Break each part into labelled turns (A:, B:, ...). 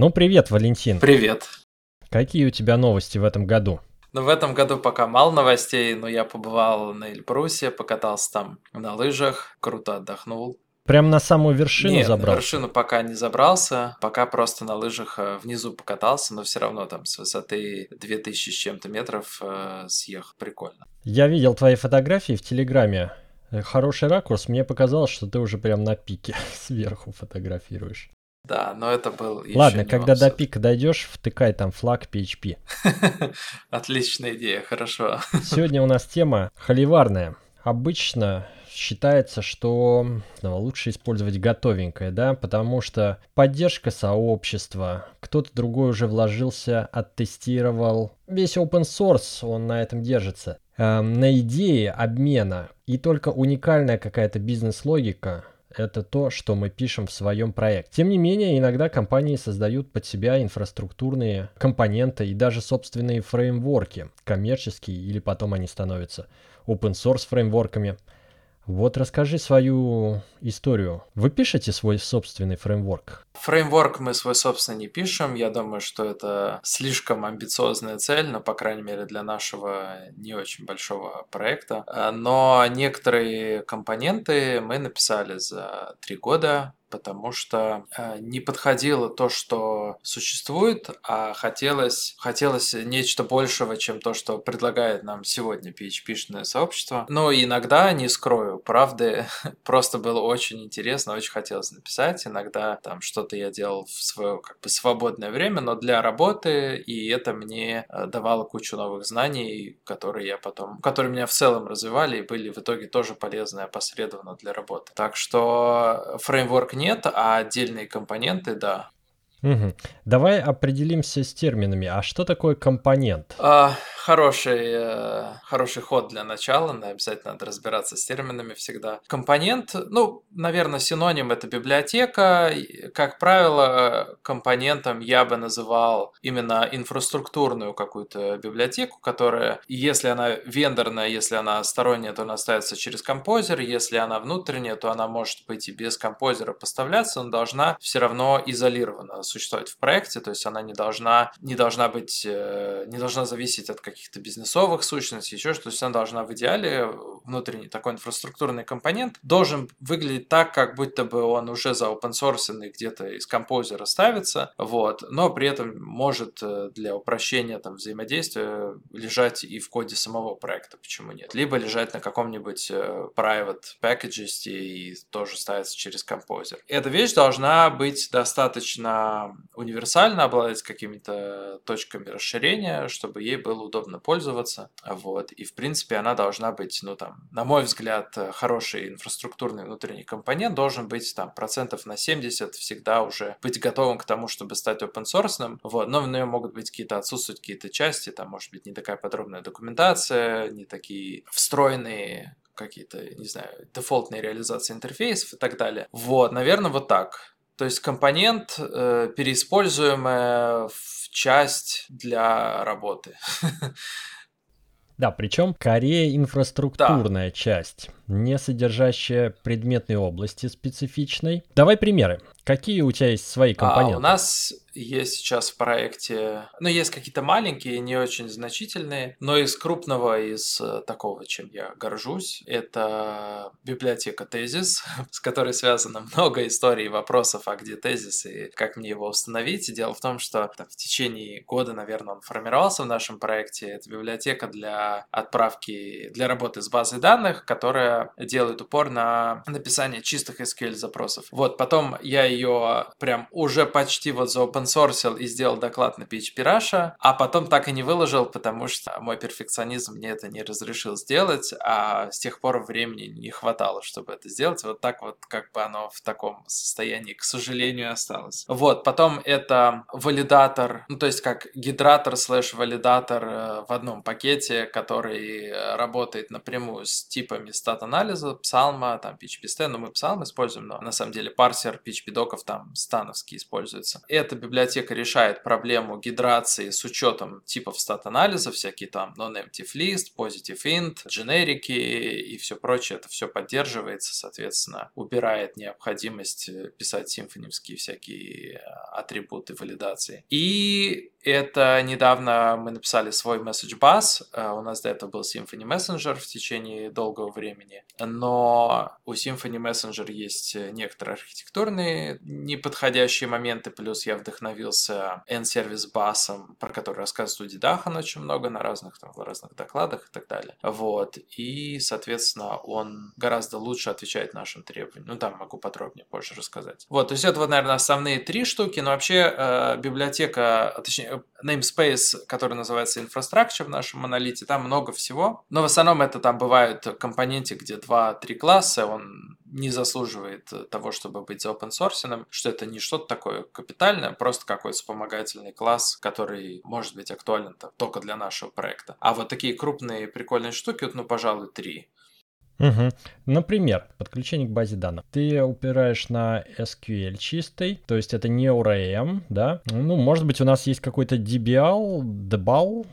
A: Ну, привет, Валентин.
B: Привет.
A: Какие у тебя новости в этом году?
B: Ну, в этом году пока мало новостей, но я побывал на Эльбрусе, покатался там на лыжах, круто отдохнул.
A: Прям на самую вершину
B: Нет,
A: забрался?
B: на вершину пока не забрался, пока просто на лыжах э, внизу покатался, но все равно там с высоты 2000 с чем-то метров э, съехал. Прикольно.
A: Я видел твои фотографии в Телеграме. Э, Хороший ракурс. Мне показалось, что ты уже прям на пике сверху фотографируешь.
B: Да, но это был
A: Ладно, когда
B: нюанс.
A: до пика дойдешь, втыкай там флаг PHP.
B: Отличная идея, хорошо.
A: Сегодня у нас тема холиварная. Обычно считается, что ну, лучше использовать готовенькое, да, потому что поддержка сообщества, кто-то другой уже вложился, оттестировал. Весь open source, он на этом держится. Эм, на идее обмена. И только уникальная какая-то бизнес-логика это то, что мы пишем в своем проекте. Тем не менее, иногда компании создают под себя инфраструктурные компоненты и даже собственные фреймворки, коммерческие, или потом они становятся open source фреймворками. Вот расскажи свою историю. Вы пишете свой собственный фреймворк?
B: Фреймворк мы свой собственный не пишем. Я думаю, что это слишком амбициозная цель, но, по крайней мере, для нашего не очень большого проекта. А, Но некоторые компоненты мы написали за три года, потому что э, не подходило то, что существует, а хотелось, хотелось нечто большего, чем то, что предлагает нам сегодня PHP-шное сообщество. Но иногда, не скрою, правда, просто было очень интересно, очень хотелось написать. Иногда там что-то я делал в свое как бы свободное время, но для работы, и это мне э, давало кучу новых знаний, которые я потом, которые меня в целом развивали и были в итоге тоже полезны опосредованно для работы. Так что фреймворк нет, а отдельные компоненты, да.
A: Мгм. Давай определимся с терминами. А что такое компонент?
B: А, хороший, э, хороший ход для начала, но обязательно надо разбираться с терминами всегда. Компонент, ну, наверное, синоним это библиотека. Как правило, компонентом я бы называл именно инфраструктурную какую-то библиотеку, которая, если она вендорная, если она сторонняя, то она ставится через композер, если она внутренняя, то она может быть и без композера поставляться, но должна все равно изолированно существовать в проекте, то есть она не должна, не должна быть, э, не должна зависеть от каких-то бизнесовых сущностей, еще что-то, она должна в идеале, внутренний такой инфраструктурный компонент, должен выглядеть так, как будто бы он уже за open source где-то из композера ставится, вот, но при этом может э, для упрощения там взаимодействия лежать и в коде самого проекта, почему нет, либо лежать на каком-нибудь э, private package и тоже ставится через композер. Эта вещь должна быть достаточно универсально, обладать какими-то точками расширения, чтобы ей было удобно пользоваться. Вот. И, в принципе, она должна быть, ну, там, на мой взгляд, хороший инфраструктурный внутренний компонент должен быть, там, процентов на 70 всегда уже быть готовым к тому, чтобы стать open source. Вот. Но в нем могут быть какие-то, отсутствовать какие-то части, там, может быть, не такая подробная документация, не такие встроенные какие-то, не знаю, дефолтные реализации интерфейсов и так далее. Вот, наверное, вот так. То есть компонент, э, переиспользуемая в часть для работы.
A: Да, причем Корея инфраструктурная часть, не содержащая предметной области специфичной. Давай примеры. Какие у тебя есть свои компоненты?
B: А у нас есть сейчас в проекте, ну, есть какие-то маленькие, не очень значительные, но из крупного, из э, такого, чем я горжусь, это библиотека Тезис, с которой связано много историй и вопросов, а где Тезис и как мне его установить. Дело в том, что там, в течение года, наверное, он формировался в нашем проекте. Это библиотека для отправки, для работы с базой данных, которая делает упор на написание чистых SQL запросов. Вот, потом я ее прям уже почти вот за open source и сделал доклад на PHP Russia, а потом так и не выложил, потому что мой перфекционизм мне это не разрешил сделать, а с тех пор времени не хватало, чтобы это сделать. Вот так вот как бы оно в таком состоянии, к сожалению, осталось. Вот, потом это валидатор, ну то есть как гидратор слэш валидатор э, в одном пакете, который э, работает напрямую с типами stat стат-анализа, псалма, там PHP-STAN, но мы псалм используем, но на самом деле парсер PHP-доков там становский используется. Эта библиотека решает проблему гидрации с учетом типов стат-анализа, всякие там non-empty list, positive int, дженерики и все прочее. Это все поддерживается, соответственно, убирает необходимость писать симфонивские всякие атрибуты валидации. И это недавно мы написали свой message bus. Э, у нас до этого был Symfony Messenger в течение долгого времени. Но у Symfony Messenger есть некоторые архитектурные неподходящие моменты. Плюс я вдохновился N-Service Bus, про который рассказывает Уди Дахан очень много на разных, там, в разных докладах и так далее. Вот. И, соответственно, он гораздо лучше отвечает нашим требованиям. Ну, там могу подробнее позже рассказать. Вот, то есть это вот, наверное, основные три штуки. Но вообще э, библиотека, точнее, namespace, который называется infrastructure в нашем монолите, там много всего. Но в основном это там бывают компоненты, где 2-3 класса, он не заслуживает того, чтобы быть open source, что это не что-то такое капитальное, просто какой-то вспомогательный класс, который может быть актуален только для нашего проекта. А вот такие крупные прикольные штуки, вот, ну, пожалуй, три.
A: Угу. Например, подключение к базе данных. Ты упираешь на SQL чистый, то есть это не ORM, да? Ну, может быть, у нас есть какой-то DBL, DBAL, э,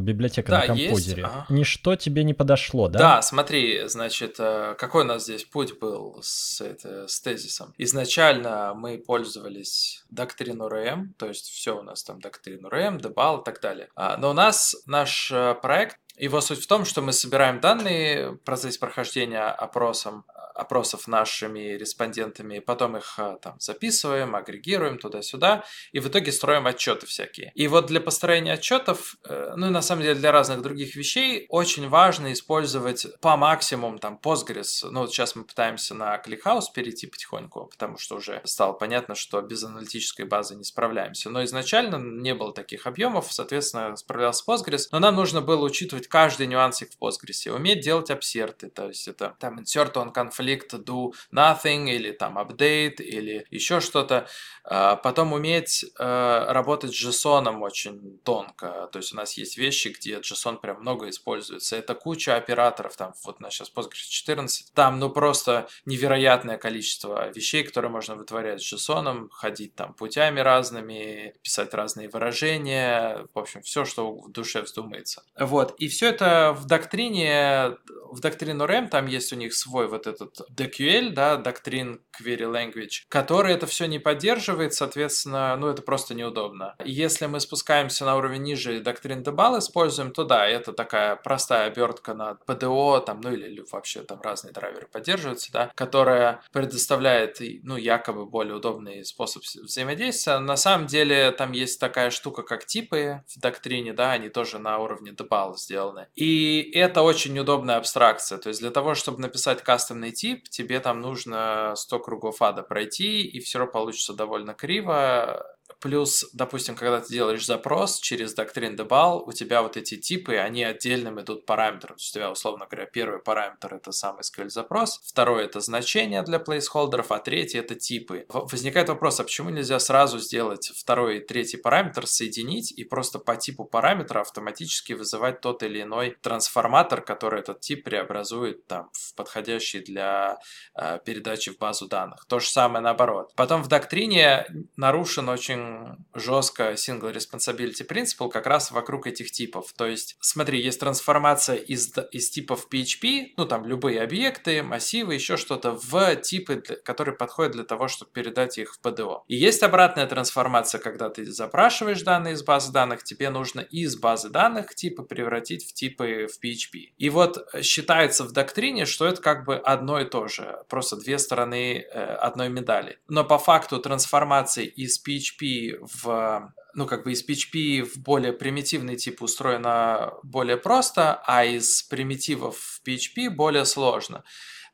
A: библиотека да, на композере. Есть. Ага. Ничто тебе не подошло, да?
B: Да, смотри, значит, э, какой у нас здесь путь был с, это, с тезисом? Изначально мы пользовались доктрину RM, то есть все у нас там доктрину RM, DBAL и так далее. А, но у нас наш э, проект его суть в том, что мы собираем данные в процессе прохождения опросом опросов нашими респондентами, потом их а, там записываем, агрегируем туда-сюда, и в итоге строим отчеты всякие. И вот для построения отчетов, э, ну и на самом деле для разных других вещей, очень важно использовать по максимуму там Postgres. Ну вот сейчас мы пытаемся на ClickHouse перейти потихоньку, потому что уже стало понятно, что без аналитической базы не справляемся. Но изначально не было таких объемов, соответственно, справлялся Postgres, но нам нужно было учитывать каждый нюансик в Postgres, уметь делать обсерты, то есть это там insert on conflict do nothing или там update или еще что-то. А, потом уметь э, работать с JSON очень тонко. То есть у нас есть вещи, где JSON прям много используется. Это куча операторов. Там вот у нас сейчас Postgres 14. Там ну просто невероятное количество вещей, которые можно вытворять с JSON, ходить там путями разными, писать разные выражения. В общем, все, что в душе вздумается. Вот. И все это в доктрине, в доктрину RAM там есть у них свой вот этот DQL, да, Doctrine Query Language, который это все не поддерживает, соответственно, ну, это просто неудобно. Если мы спускаемся на уровень ниже и Doctrine Debal используем, то да, это такая простая обертка на PDO, там, ну, или, или вообще там разные драйверы поддерживаются, да, которая предоставляет, ну, якобы более удобный способ взаимодействия. На самом деле там есть такая штука, как типы в доктрине, да, они тоже на уровне Debal сделаны. И это очень удобная абстракция, то есть для того, чтобы написать кастомный тип, тебе там нужно 100 кругов ада пройти, и все равно получится довольно криво. Плюс, допустим, когда ты делаешь запрос через Doctrine Debal, у тебя вот эти типы, они отдельным идут параметром. То есть у тебя, условно говоря, первый параметр это сам SQL запрос, второй это значение для плейсхолдеров, а третий это типы. Возникает вопрос, а почему нельзя сразу сделать второй и третий параметр, соединить и просто по типу параметра автоматически вызывать тот или иной трансформатор, который этот тип преобразует там в подходящий для э, передачи в базу данных. То же самое наоборот. Потом в доктрине нарушен очень жестко single responsibility principle как раз вокруг этих типов. То есть, смотри, есть трансформация из, из типов PHP, ну там любые объекты, массивы, еще что-то, в типы, которые подходят для того, чтобы передать их в PDO. И есть обратная трансформация, когда ты запрашиваешь данные из базы данных, тебе нужно из базы данных типы превратить в типы в PHP. И вот считается в доктрине, что это как бы одно и то же, просто две стороны э, одной медали. Но по факту трансформации из PHP в ну, как бы из PHP в более примитивный тип устроено более просто, а из примитивов в PHP более сложно.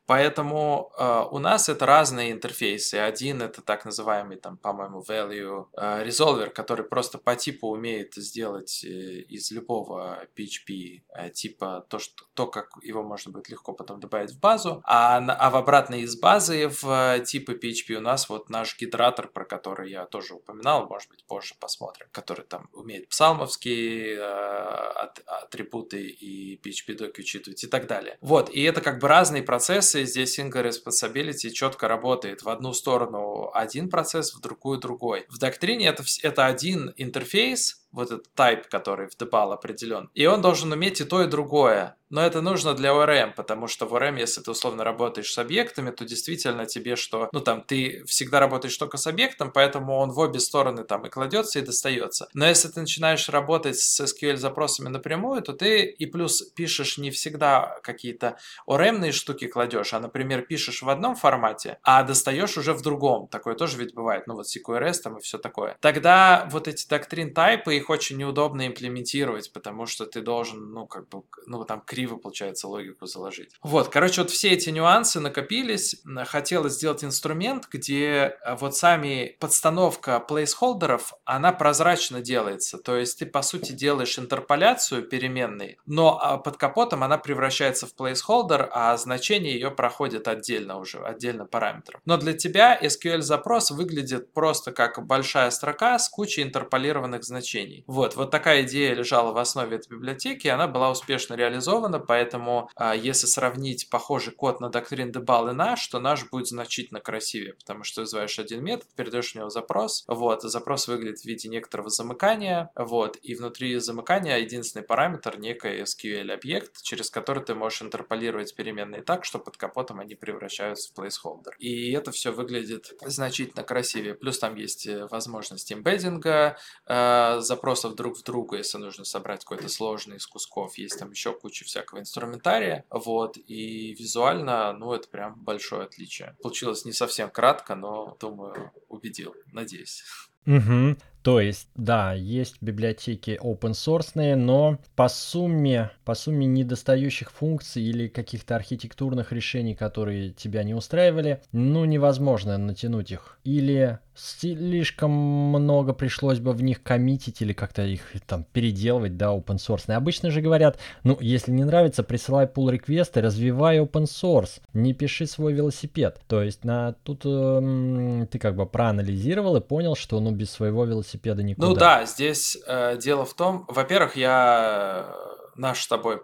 B: Поэтому э, у нас это разные интерфейсы. Один это так называемый, там, по-моему, value э, resolver, который просто по типу умеет сделать э, из любого PHP э, типа то, что, то, как его можно будет легко потом добавить в базу. А, а в обратной из базы в э, типы PHP у нас вот наш гидратор, про который я тоже упоминал, может быть, позже посмотрим, который там умеет псалмовские э, атрибуты и PHP-доки учитывать и так далее. Вот, и это как бы разные процессы, здесь Single Responsibility четко работает в одну сторону один процесс, в другую другой. В доктрине это, это один интерфейс, вот этот type, который в Debal определен. И он должен уметь и то, и другое. Но это нужно для ORM, потому что в ORM, если ты условно работаешь с объектами, то действительно тебе что, ну там, ты всегда работаешь только с объектом, поэтому он в обе стороны там и кладется, и достается. Но если ты начинаешь работать с SQL запросами напрямую, то ты и плюс пишешь не всегда какие-то ORM штуки кладешь, а, например, пишешь в одном формате, а достаешь уже в другом. Такое тоже ведь бывает, ну вот CQRS там и все такое. Тогда вот эти доктрин тайпы, их очень неудобно имплементировать, потому что ты должен, ну, как бы, ну, там криво, получается, логику заложить. Вот, короче, вот все эти нюансы накопились. Хотелось сделать инструмент, где э, вот сами подстановка плейсхолдеров, она прозрачно делается. То есть ты, по сути, делаешь интерполяцию переменной, но а, под капотом она превращается в плейсхолдер, а значение ее проходит отдельно уже, отдельно параметров. Но для тебя SQL-запрос выглядит просто как большая строка с кучей интерполированных значений изменений. Вот, вот такая идея лежала в основе этой библиотеки, и она была успешно реализована, поэтому а, если сравнить похожий код на доктрин Debal и наш, то наш будет значительно красивее, потому что вызываешь один метод, передаешь в него запрос, вот, запрос выглядит в виде некоторого замыкания, вот, и внутри замыкания единственный параметр некий SQL-объект, через который ты можешь интерполировать переменные так, что под капотом они превращаются в placeholder. И это все выглядит значительно красивее. Плюс там есть э, возможность эмбеддинга, э, запросов друг в друга, если нужно собрать какой-то сложный из кусков. Есть там еще куча всякого инструментария. Вот. И визуально, ну, это прям большое отличие. Получилось не совсем кратко, но, думаю, убедил. Надеюсь.
A: Угу. То есть, да, есть библиотеки open source, но по сумме, по сумме недостающих функций или каких-то архитектурных решений, которые тебя не устраивали, ну, невозможно натянуть их. Или слишком много пришлось бы в них коммитить или как-то их там переделывать, да, open source. Обычно же говорят, ну, если не нравится, присылай pull реквесты развивай open source, не пиши свой велосипед. То есть на тут э, ты как бы проанализировал и понял, что ну без своего велосипеда никуда.
B: Ну да, здесь э, дело в том, во-первых, я э, наш с тобой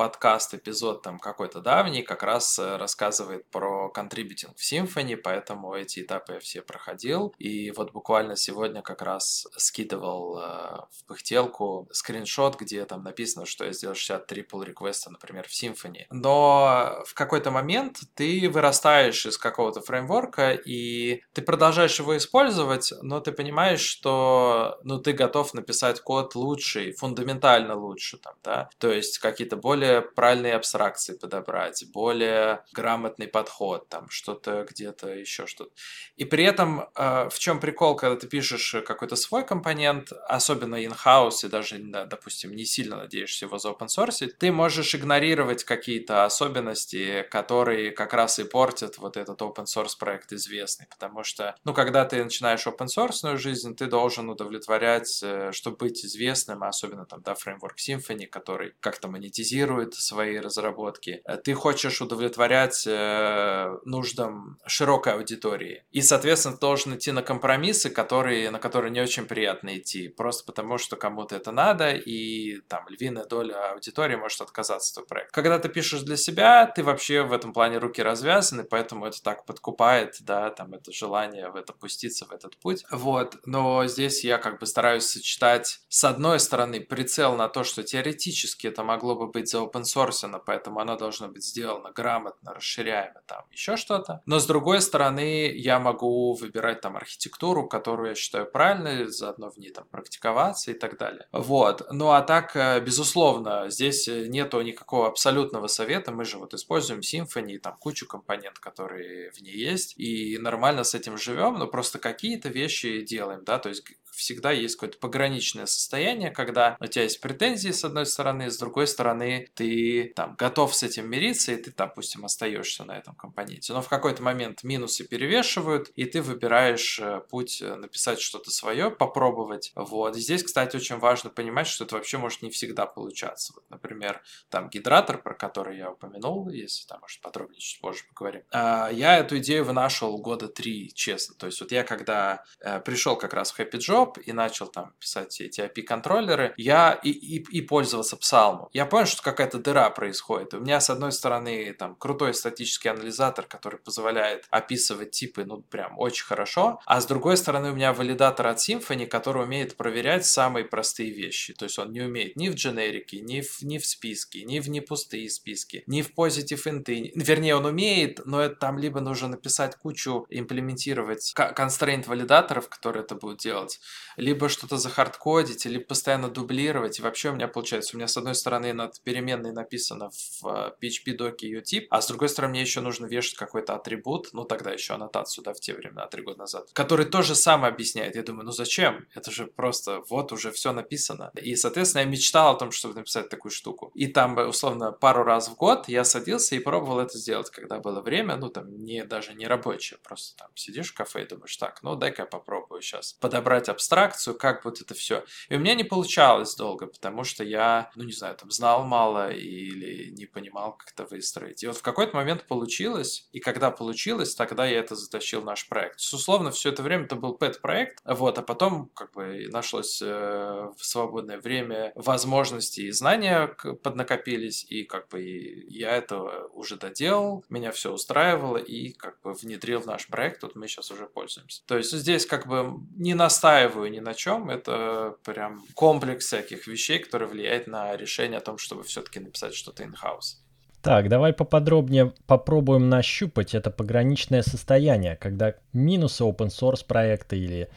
B: подкаст, эпизод там какой-то давний, как раз э, рассказывает про контрибьютинг в Symfony, поэтому эти этапы я все проходил. И вот буквально сегодня как раз скидывал э, в пыхтелку скриншот, где там написано, что я сделал 63 pull реквеста, например, в Symfony. Но в какой-то момент ты вырастаешь из какого-то фреймворка, и ты продолжаешь его использовать, но ты понимаешь, что ну, ты готов написать код лучший, фундаментально лучше, там, да, то есть какие-то более более правильные абстракции подобрать, более грамотный подход, там что-то где-то еще что-то. И при этом э, в чем прикол, когда ты пишешь какой-то свой компонент, особенно in-house, и даже, да, допустим, не сильно надеешься его за open source, ты можешь игнорировать какие-то особенности, которые как раз и портят вот этот open source проект известный, потому что, ну, когда ты начинаешь open source жизнь, ты должен удовлетворять, э, чтобы быть известным, особенно там, да, фреймворк Symfony, который как-то монетизирует планирует свои разработки. Э, ты хочешь удовлетворять э, нуждам широкой аудитории. И, соответственно, должен идти на компромиссы, которые, на которые не очень приятно идти. Просто потому, что кому-то это надо, и там львиная доля аудитории может отказаться от твоего проекта. Когда ты пишешь для себя, ты вообще в этом плане руки развязаны, поэтому это так подкупает, да, там это желание в это пуститься, в этот путь. Вот, но здесь я как бы стараюсь сочетать с одной стороны прицел на то, что теоретически это могло бы быть за open source, поэтому оно должно быть сделано грамотно, расширяемо, там еще что-то. Но с другой стороны, я могу выбирать там архитектуру, которую я считаю правильной, заодно в ней там практиковаться и так далее. Вот. Ну а так, э, безусловно, здесь нету никакого абсолютного совета. Мы же вот используем Symfony, там кучу компонент, которые в ней есть, и нормально с этим живем, но просто какие-то вещи делаем, да, то есть всегда есть какое-то пограничное состояние, когда у тебя есть претензии с одной стороны, с другой стороны ты там готов с этим мириться, и ты, допустим, остаешься на этом компоненте. Но в какой-то момент минусы перевешивают, и ты выбираешь э, путь э, написать что-то свое, попробовать. Вот. И здесь, кстати, очень важно понимать, что это вообще может не всегда получаться. Вот, например, там гидратор, про который я упомянул, если там, может, подробнее чуть позже поговорим. А, я эту идею вынашивал года три, честно. То есть вот я когда э, пришел как раз в Happy Job и начал там писать эти API-контроллеры, я и, и, и пользовался Psalm. Я понял, что какая-то дыра происходит. У меня, с одной стороны, там крутой статический анализатор, который позволяет описывать типы, ну, прям очень хорошо, а с другой стороны, у меня валидатор от Symfony, который умеет проверять самые простые вещи. То есть он не умеет ни в дженерике, ни в, ни в списке, ни в непустые списки, ни в positive инты. Вернее, он умеет, но это там либо нужно написать кучу, имплементировать constraint валидаторов, которые это будут делать, либо что-то захардкодить, либо постоянно дублировать. И вообще у меня получается, у меня с одной стороны над переменной написано в PHP доке ее тип, а с другой стороны мне еще нужно вешать какой-то атрибут, ну тогда еще аннотацию, да, в те времена, три года назад, который тоже сам объясняет. Я думаю, ну зачем? Это же просто вот уже все написано. И, соответственно, я мечтал о том, чтобы написать такую штуку. И там, условно, пару раз в год я садился и пробовал это сделать, когда было время, ну там не даже не рабочее, просто там сидишь в кафе и думаешь, так, ну дай-ка я попробую сейчас подобрать абстракцию, как вот это все. И у меня не получалось долго, потому что я, ну не знаю, там знал мало или не понимал, как это выстроить. И вот в какой-то момент получилось, и когда получилось, тогда я это затащил в наш проект. Условно, все это время это был пэт-проект, вот, а потом как бы нашлось э, в свободное время возможности и знания поднакопились, и как бы я это уже доделал, меня все устраивало, и как бы внедрил в наш проект, вот мы сейчас уже пользуемся. То есть здесь как бы не настаиваю ни на чем, это прям комплекс всяких вещей, которые влияет на решение о том, чтобы все-таки написать что-то in-house.
A: Так, давай поподробнее попробуем нащупать это пограничное состояние, когда минусы open source проекта или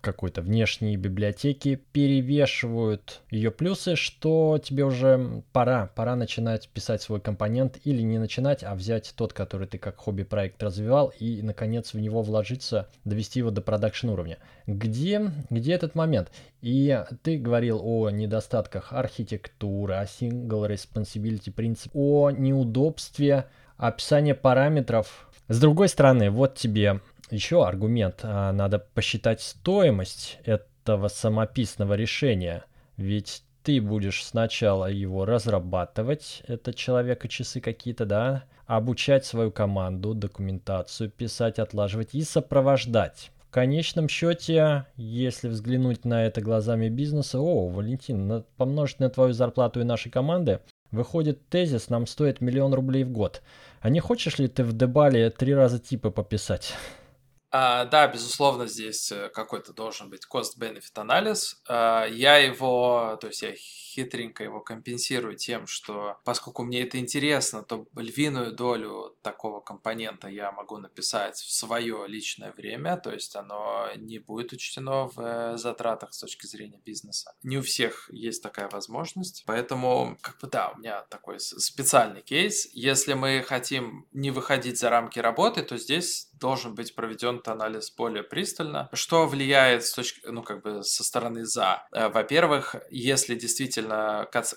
A: какой-то внешней библиотеки перевешивают ее плюсы, что тебе уже пора, пора начинать писать свой компонент или не начинать, а взять тот, который ты как хобби-проект развивал и, наконец, в него вложиться, довести его до продакшн уровня. Где, где этот момент? И ты говорил о недостатках архитектуры, о single responsibility принцип, о неудобстве описания параметров. С другой стороны, вот тебе еще аргумент. А, надо посчитать стоимость этого самописного решения. Ведь ты будешь сначала его разрабатывать, это человека часы какие-то, да, обучать свою команду, документацию писать, отлаживать и сопровождать. В конечном счете, если взглянуть на это глазами бизнеса, о, Валентин, помножить на твою зарплату и нашей команды, выходит тезис, нам стоит миллион рублей в год. А не хочешь ли ты в Дебале три раза типы пописать?
B: А, да, безусловно, здесь э, какой-то должен быть cost-benefit анализ. А, я его, то есть я хитренько его компенсирую тем, что поскольку мне это интересно, то львиную долю такого компонента я могу написать в свое личное время, то есть оно не будет учтено в э, затратах с точки зрения бизнеса. Не у всех есть такая возможность, поэтому, как бы да, у меня такой специальный кейс. Если мы хотим не выходить за рамки работы, то здесь должен быть проведен анализ более пристально. Что влияет с точки, ну, как бы со стороны за? Э, во-первых, если действительно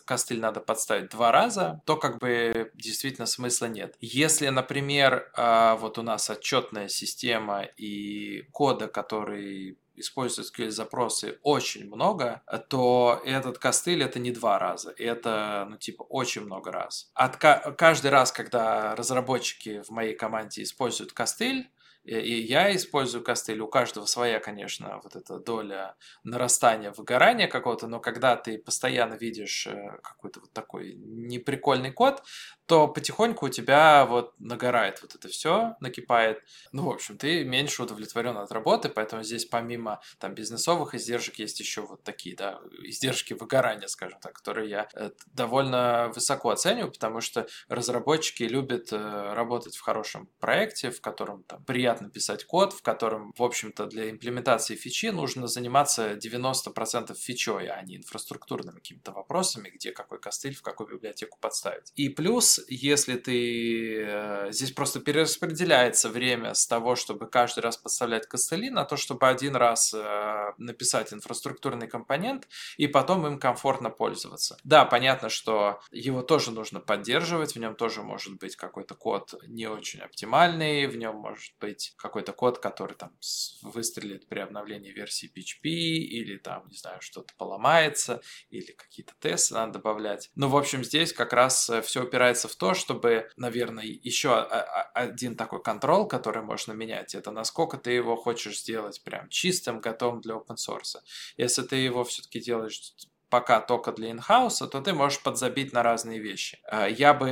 B: костыль надо подставить два раза, то как бы действительно смысла нет. Если, например, а, вот у нас отчетная система и кода, который используют SQL-запросы очень много, то этот костыль это не два раза, это, ну, типа, очень много раз. От каждый раз, когда разработчики в моей команде используют костыль, и я использую костыль, у каждого своя, конечно, вот эта доля нарастания, выгорания какого-то, но когда ты постоянно видишь э, какой-то вот такой неприкольный код, то потихоньку у тебя вот нагорает вот это все, накипает. Ну, в общем, ты меньше удовлетворен от работы, поэтому здесь помимо там бизнесовых издержек есть еще вот такие, да, издержки выгорания, скажем так, которые я э, довольно высоко оцениваю, потому что разработчики любят э, работать в хорошем проекте, в котором там приятно писать код, в котором, в общем-то, для имплементации фичи нужно заниматься 90% фичой, а не инфраструктурными какими-то вопросами, где какой костыль в какую библиотеку подставить. И плюс, если ты... Э, здесь просто перераспределяется время с того, чтобы каждый раз подставлять костыли, на то, чтобы один раз э, написать инфраструктурный компонент и потом им комфортно пользоваться. Да, понятно, что его тоже нужно поддерживать, в нем тоже может быть какой-то код не очень оптимальный, в нем может быть какой-то код, который там выстрелит при обновлении версии PHP, или там, не знаю, что-то поломается, или какие-то тесты надо добавлять. Но, в общем, здесь как раз э, все упирается в то, чтобы, наверное, еще один такой контроль, который можно менять, это насколько ты его хочешь сделать прям чистым, готовым для open source. Если ты его все-таки делаешь пока только для инхауса, то ты можешь подзабить на разные вещи. А, я бы,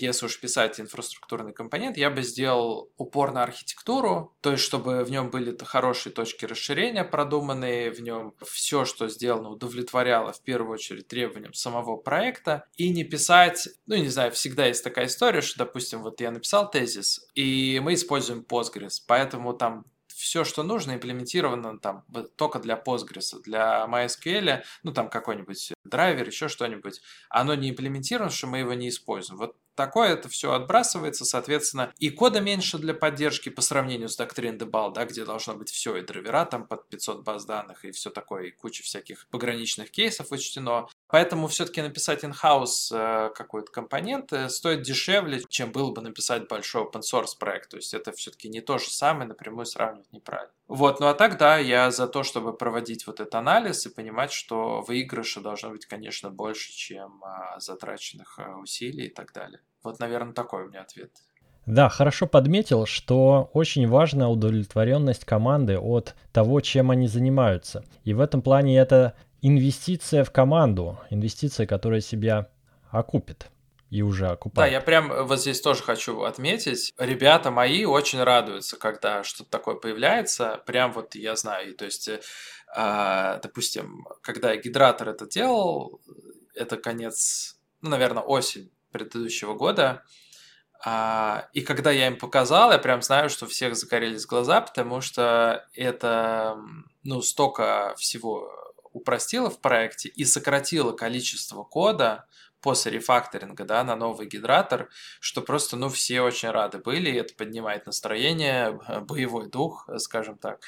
B: если уж писать инфраструктурный компонент, я бы сделал упор на архитектуру, то есть чтобы в нем были хорошие точки расширения продуманные, в нем все, что сделано, удовлетворяло в первую очередь требованиям самого проекта, и не писать, ну не знаю, всегда есть такая история, что, допустим, вот я написал тезис, и мы используем Postgres, поэтому там все, что нужно, имплементировано там только для Postgres, для MySQL, ну там какой-нибудь драйвер, еще что-нибудь, оно не имплементировано, что мы его не используем. Вот такое это все отбрасывается, соответственно, и кода меньше для поддержки по сравнению с Doctrine Debal, да, где должно быть все, и драйвера там под 500 баз данных, и все такое, и куча всяких пограничных кейсов учтено. Поэтому все-таки написать in-house э, какой-то компонент э, стоит дешевле, чем было бы написать большой open source проект. То есть это все-таки не то же самое, напрямую сравнивать неправильно. Вот, ну а так, да, я за то, чтобы проводить вот этот анализ и понимать, что выигрыша должно быть, конечно, больше, чем а, затраченных а, усилий и так далее. Вот, наверное, такой у меня ответ.
A: Да, хорошо подметил, что очень важна удовлетворенность команды от того, чем они занимаются. И в этом плане это инвестиция в команду, инвестиция, которая себя окупит и уже окупает.
B: Да, я прям вот здесь тоже хочу отметить. Ребята мои очень радуются, когда что-то такое появляется. Прям вот я знаю. То есть, э, допустим, когда гидратор это делал, это конец, ну, наверное, осень предыдущего года. А, и когда я им показал, я прям знаю, что всех загорелись глаза, потому что это, ну, столько всего упростило в проекте и сократило количество кода после рефакторинга, да, на новый гидратор, что просто, ну, все очень рады были, и это поднимает настроение, боевой дух, скажем так,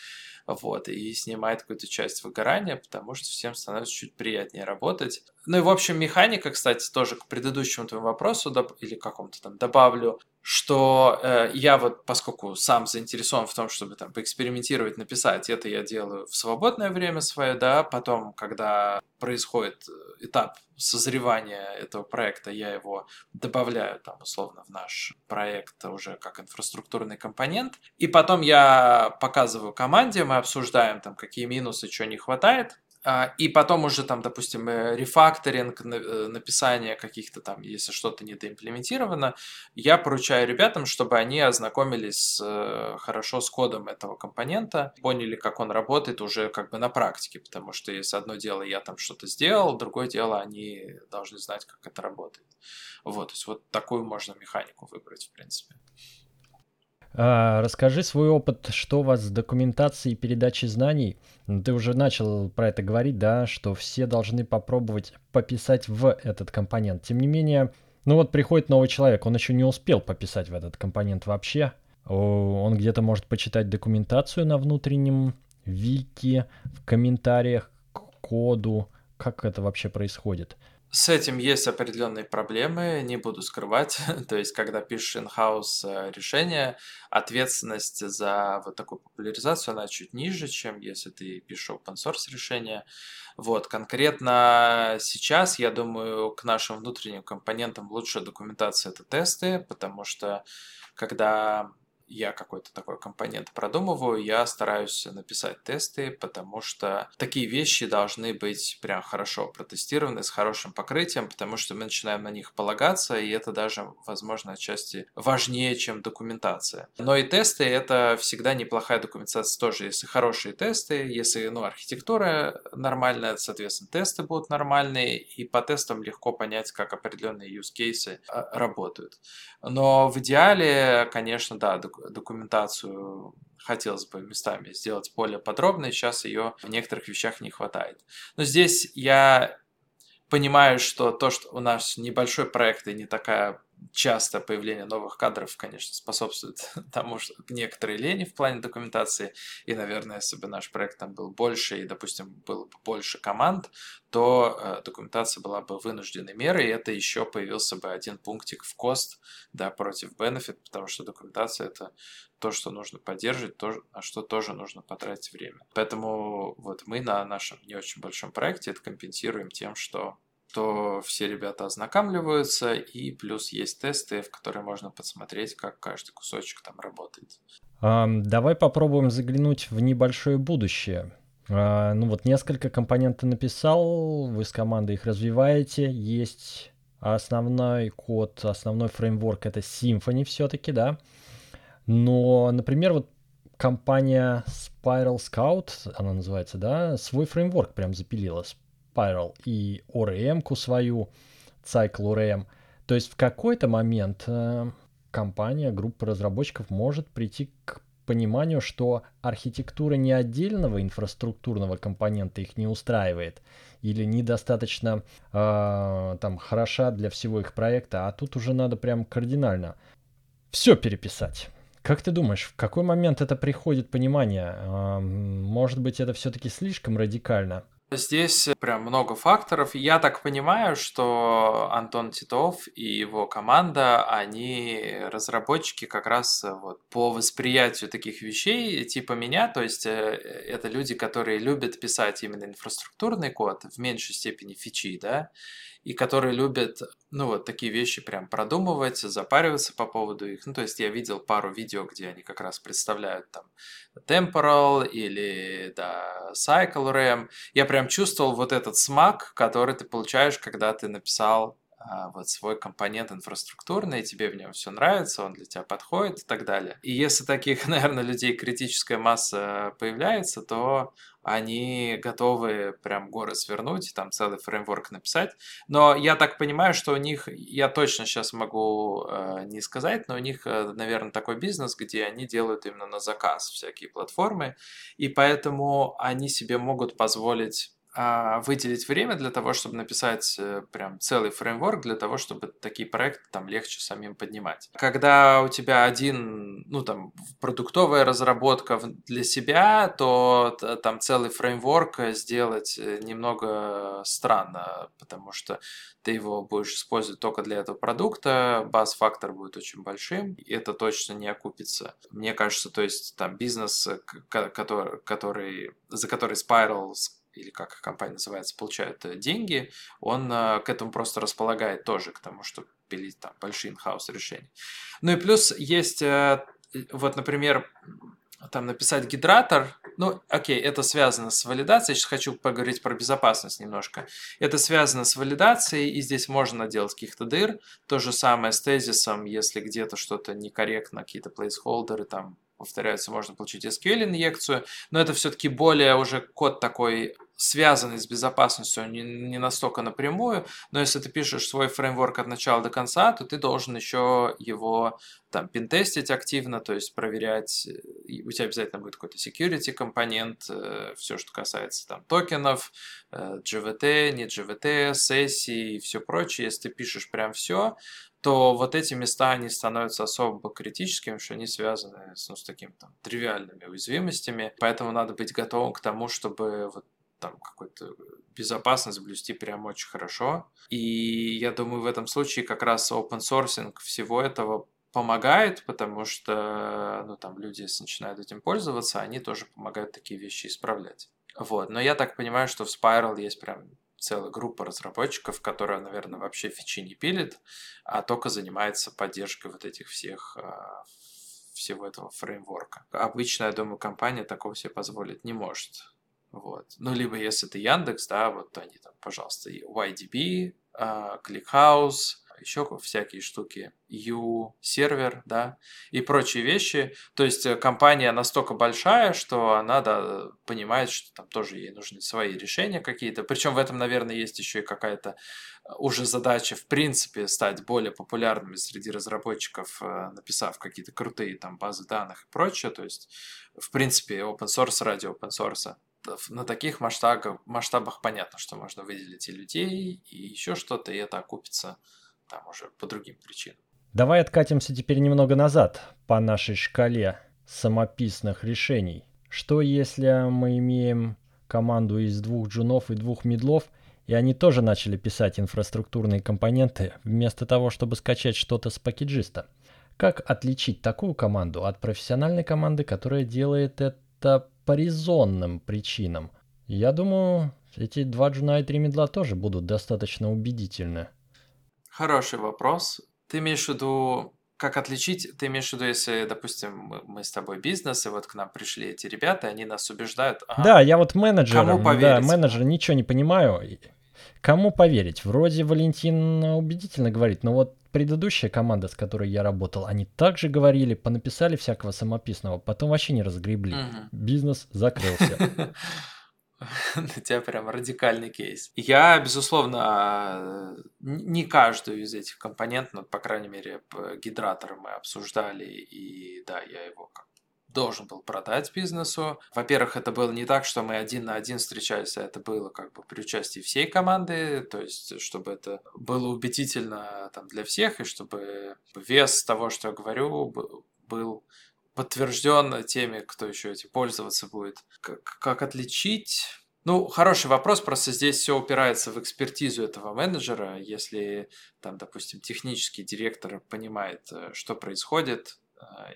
B: вот, и снимает какую-то часть выгорания, потому что всем становится чуть приятнее работать. Ну и, в общем, механика, кстати, тоже к предыдущему твоему вопросу, или какому-то там добавлю, что э, я вот, поскольку сам заинтересован в том, чтобы там поэкспериментировать, написать, это я делаю в свободное время свое, да, потом, когда происходит э, этап созревания этого проекта, я его добавляю там условно в наш проект уже как инфраструктурный компонент, и потом я показываю команде, мы обсуждаем там, какие минусы, что не хватает, а, и потом уже там, допустим, э, рефакторинг, э, написание каких-то там, если что-то недоимплементировано, я поручаю ребятам, чтобы они ознакомились э, хорошо с кодом этого компонента, поняли, как он работает уже как бы на практике, потому что если одно дело я там что-то сделал, другое дело они должны знать, как это работает. Вот, то есть вот такую можно механику выбрать, в принципе.
A: А, расскажи свой опыт, что у вас с документацией передачи знаний. Ну, ты уже начал про это говорить, да, что все должны попробовать пописать в этот компонент. Тем не менее, ну вот приходит новый человек, он еще не успел пописать в этот компонент вообще. Он где-то может почитать документацию на внутреннем вики, в комментариях к коду, как это вообще происходит.
B: С этим есть определенные проблемы, не буду скрывать. То есть, когда пишешь in-house э, решение, ответственность за вот такую популяризацию, она чуть ниже, чем если ты пишешь open source решение. Вот, конкретно сейчас, я думаю, к нашим внутренним компонентам лучшая документация – это тесты, потому что когда я какой-то такой компонент продумываю, я стараюсь написать тесты, потому что такие вещи должны быть прям хорошо протестированы, с хорошим покрытием, потому что мы начинаем на них полагаться, и это даже, возможно, отчасти важнее, чем документация. Но и тесты — это всегда неплохая документация тоже, если хорошие тесты, если ну, архитектура нормальная, соответственно, тесты будут нормальные, и по тестам легко понять, как определенные use cases а, работают. Но в идеале, конечно, да, документация документацию хотелось бы местами сделать более подробной, сейчас ее в некоторых вещах не хватает. Но здесь я понимаю, что то, что у нас небольшой проект и не такая часто появление новых кадров, конечно, способствует тому, что некоторые лени в плане документации, и, наверное, если бы наш проект там был больше, и, допустим, было бы больше команд, то э, документация была бы вынужденной мерой, и это еще появился бы один пунктик в кост, да, против benefit, потому что документация это то, что нужно поддерживать, то, на что тоже нужно потратить время. Поэтому вот мы на нашем не очень большом проекте это компенсируем тем, что то все ребята ознакомливаются, и плюс есть тесты, в которые можно посмотреть, как каждый кусочек там работает.
A: Давай попробуем заглянуть в небольшое будущее. А, ну вот несколько компонентов написал, вы с командой их развиваете, есть основной код, основной фреймворк это Symfony все-таки, да. Но, например, вот компания Spiral Scout, она называется, да, свой фреймворк прям запилила. Spiral и ORM-ку свою, Cycle ORM. То есть в какой-то момент э, компания, группа разработчиков может прийти к пониманию, что архитектура не отдельного инфраструктурного компонента их не устраивает или недостаточно э, там хороша для всего их проекта, а тут уже надо прям кардинально все переписать. Как ты думаешь, в какой момент это приходит понимание? Э, может быть, это все-таки слишком радикально?
B: Здесь прям много факторов. Я так понимаю, что Антон Титов и его команда, они разработчики как раз э, вот по восприятию таких вещей, типа меня, то есть э, это люди, которые любят писать именно инфраструктурный код, в меньшей степени фичи, да, и которые любят, ну, вот такие вещи прям продумывать, запариваться по поводу их. Ну, то есть я видел пару видео, где они как раз представляют там Temporal или, да, Cycle RAM. Я прям чувствовал вот этот смак, который ты получаешь, когда ты написал вот свой компонент инфраструктурный, тебе в нем все нравится, он для тебя подходит и так далее. И если таких, наверное, людей критическая масса появляется, то они готовы прям горы свернуть, там целый фреймворк написать. Но я так понимаю, что у них, я точно сейчас могу э, не сказать, но у них, э, наверное, такой бизнес, где они делают именно на заказ всякие платформы, и поэтому они себе могут позволить а, выделить время для того, чтобы написать э, прям целый фреймворк для того, чтобы такие проекты там легче самим поднимать. Когда у тебя один, ну там, продуктовая разработка для себя, то там целый фреймворк сделать э, немного странно, потому что ты его будешь использовать только для этого продукта, баз-фактор будет очень большим, и это точно не окупится. Мне кажется, то есть там бизнес, э, который, который, за который Spiral или как компания называется, получают э, деньги, он э, к этому просто располагает тоже, к тому, чтобы пилить там большие инхаус решения. Ну и плюс есть, э, вот, например, там написать гидратор, ну, окей, это связано с валидацией, сейчас хочу поговорить про безопасность немножко. Это связано с валидацией, и здесь можно делать каких-то дыр. То же самое с тезисом, если где-то что-то некорректно, какие-то плейсхолдеры там повторяются, можно получить SQL-инъекцию, но это все-таки более уже код такой связанный с безопасностью, не, не настолько напрямую, но если ты пишешь свой фреймворк от начала до конца, то ты должен еще его там пинтестить активно, то есть проверять, у тебя обязательно будет какой-то security компонент, э, все, что касается там токенов, э, GVT, не GVT, сессий и все прочее. Если ты пишешь прям все, то вот эти места, они становятся особо критическими, что они связаны с, ну, с такими там тривиальными уязвимостями, поэтому надо быть готовым к тому, чтобы вот там какую-то безопасность блюсти прям очень хорошо. И я думаю, в этом случае как раз open sourcing всего этого помогает, потому что ну, там люди, начинают этим пользоваться, они тоже помогают такие вещи исправлять. Вот. Но я так понимаю, что в Spiral есть прям целая группа разработчиков, которая, наверное, вообще фичи не пилит, а только занимается поддержкой вот этих всех а, всего этого фреймворка. Обычно, я думаю, компания такого себе позволить не может. Вот. Ну, либо если ты Яндекс, да, вот они там, пожалуйста, YDB, uh, ClickHouse, еще всякие штуки, U-сервер, да, и прочие вещи. То есть э, компания настолько большая, что она да, понимает, что там тоже ей нужны свои решения какие-то. Причем в этом, наверное, есть еще и какая-то э, уже задача, в принципе, стать более популярными среди разработчиков, э, написав какие-то крутые там базы данных и прочее. То есть, в принципе, open source ради open source на таких масштабах, масштабах понятно, что можно выделить и людей, и еще что-то, и это окупится там уже по другим причинам.
A: Давай откатимся теперь немного назад по нашей шкале самописных решений. Что если мы имеем команду из двух джунов и двух медлов, и они тоже начали писать инфраструктурные компоненты, вместо того, чтобы скачать что-то с пакетжиста? Как отличить такую команду от профессиональной команды, которая делает это по резонным причинам? Я думаю, эти два джуна и три медла тоже будут достаточно убедительны.
B: Хороший вопрос. Ты имеешь в виду, как отличить? Ты имеешь в виду, если, допустим, мы, с тобой бизнес, и вот к нам пришли эти ребята, они нас убеждают.
A: Ага, да, я вот менеджер, кому поверить? да, менеджер, ничего не понимаю. Кому поверить? Вроде Валентин убедительно говорит, но вот предыдущая команда, с которой я работал, они также говорили, понаписали всякого самописного, потом вообще не разгребли. Угу. Бизнес закрылся.
B: У тебя прям радикальный кейс. Я, безусловно, не каждую из этих компонентов, но, по крайней мере, гидратор мы обсуждали, и да, я его как должен был продать бизнесу. Во-первых, это было не так, что мы один на один встречались, а это было как бы при участии всей команды, то есть чтобы это было убедительно там, для всех, и чтобы вес того, что я говорю, был подтвержден теми, кто еще этим пользоваться будет. Как, как отличить? Ну, хороший вопрос, просто здесь все упирается в экспертизу этого менеджера. Если, там, допустим, технический директор понимает, э, что происходит,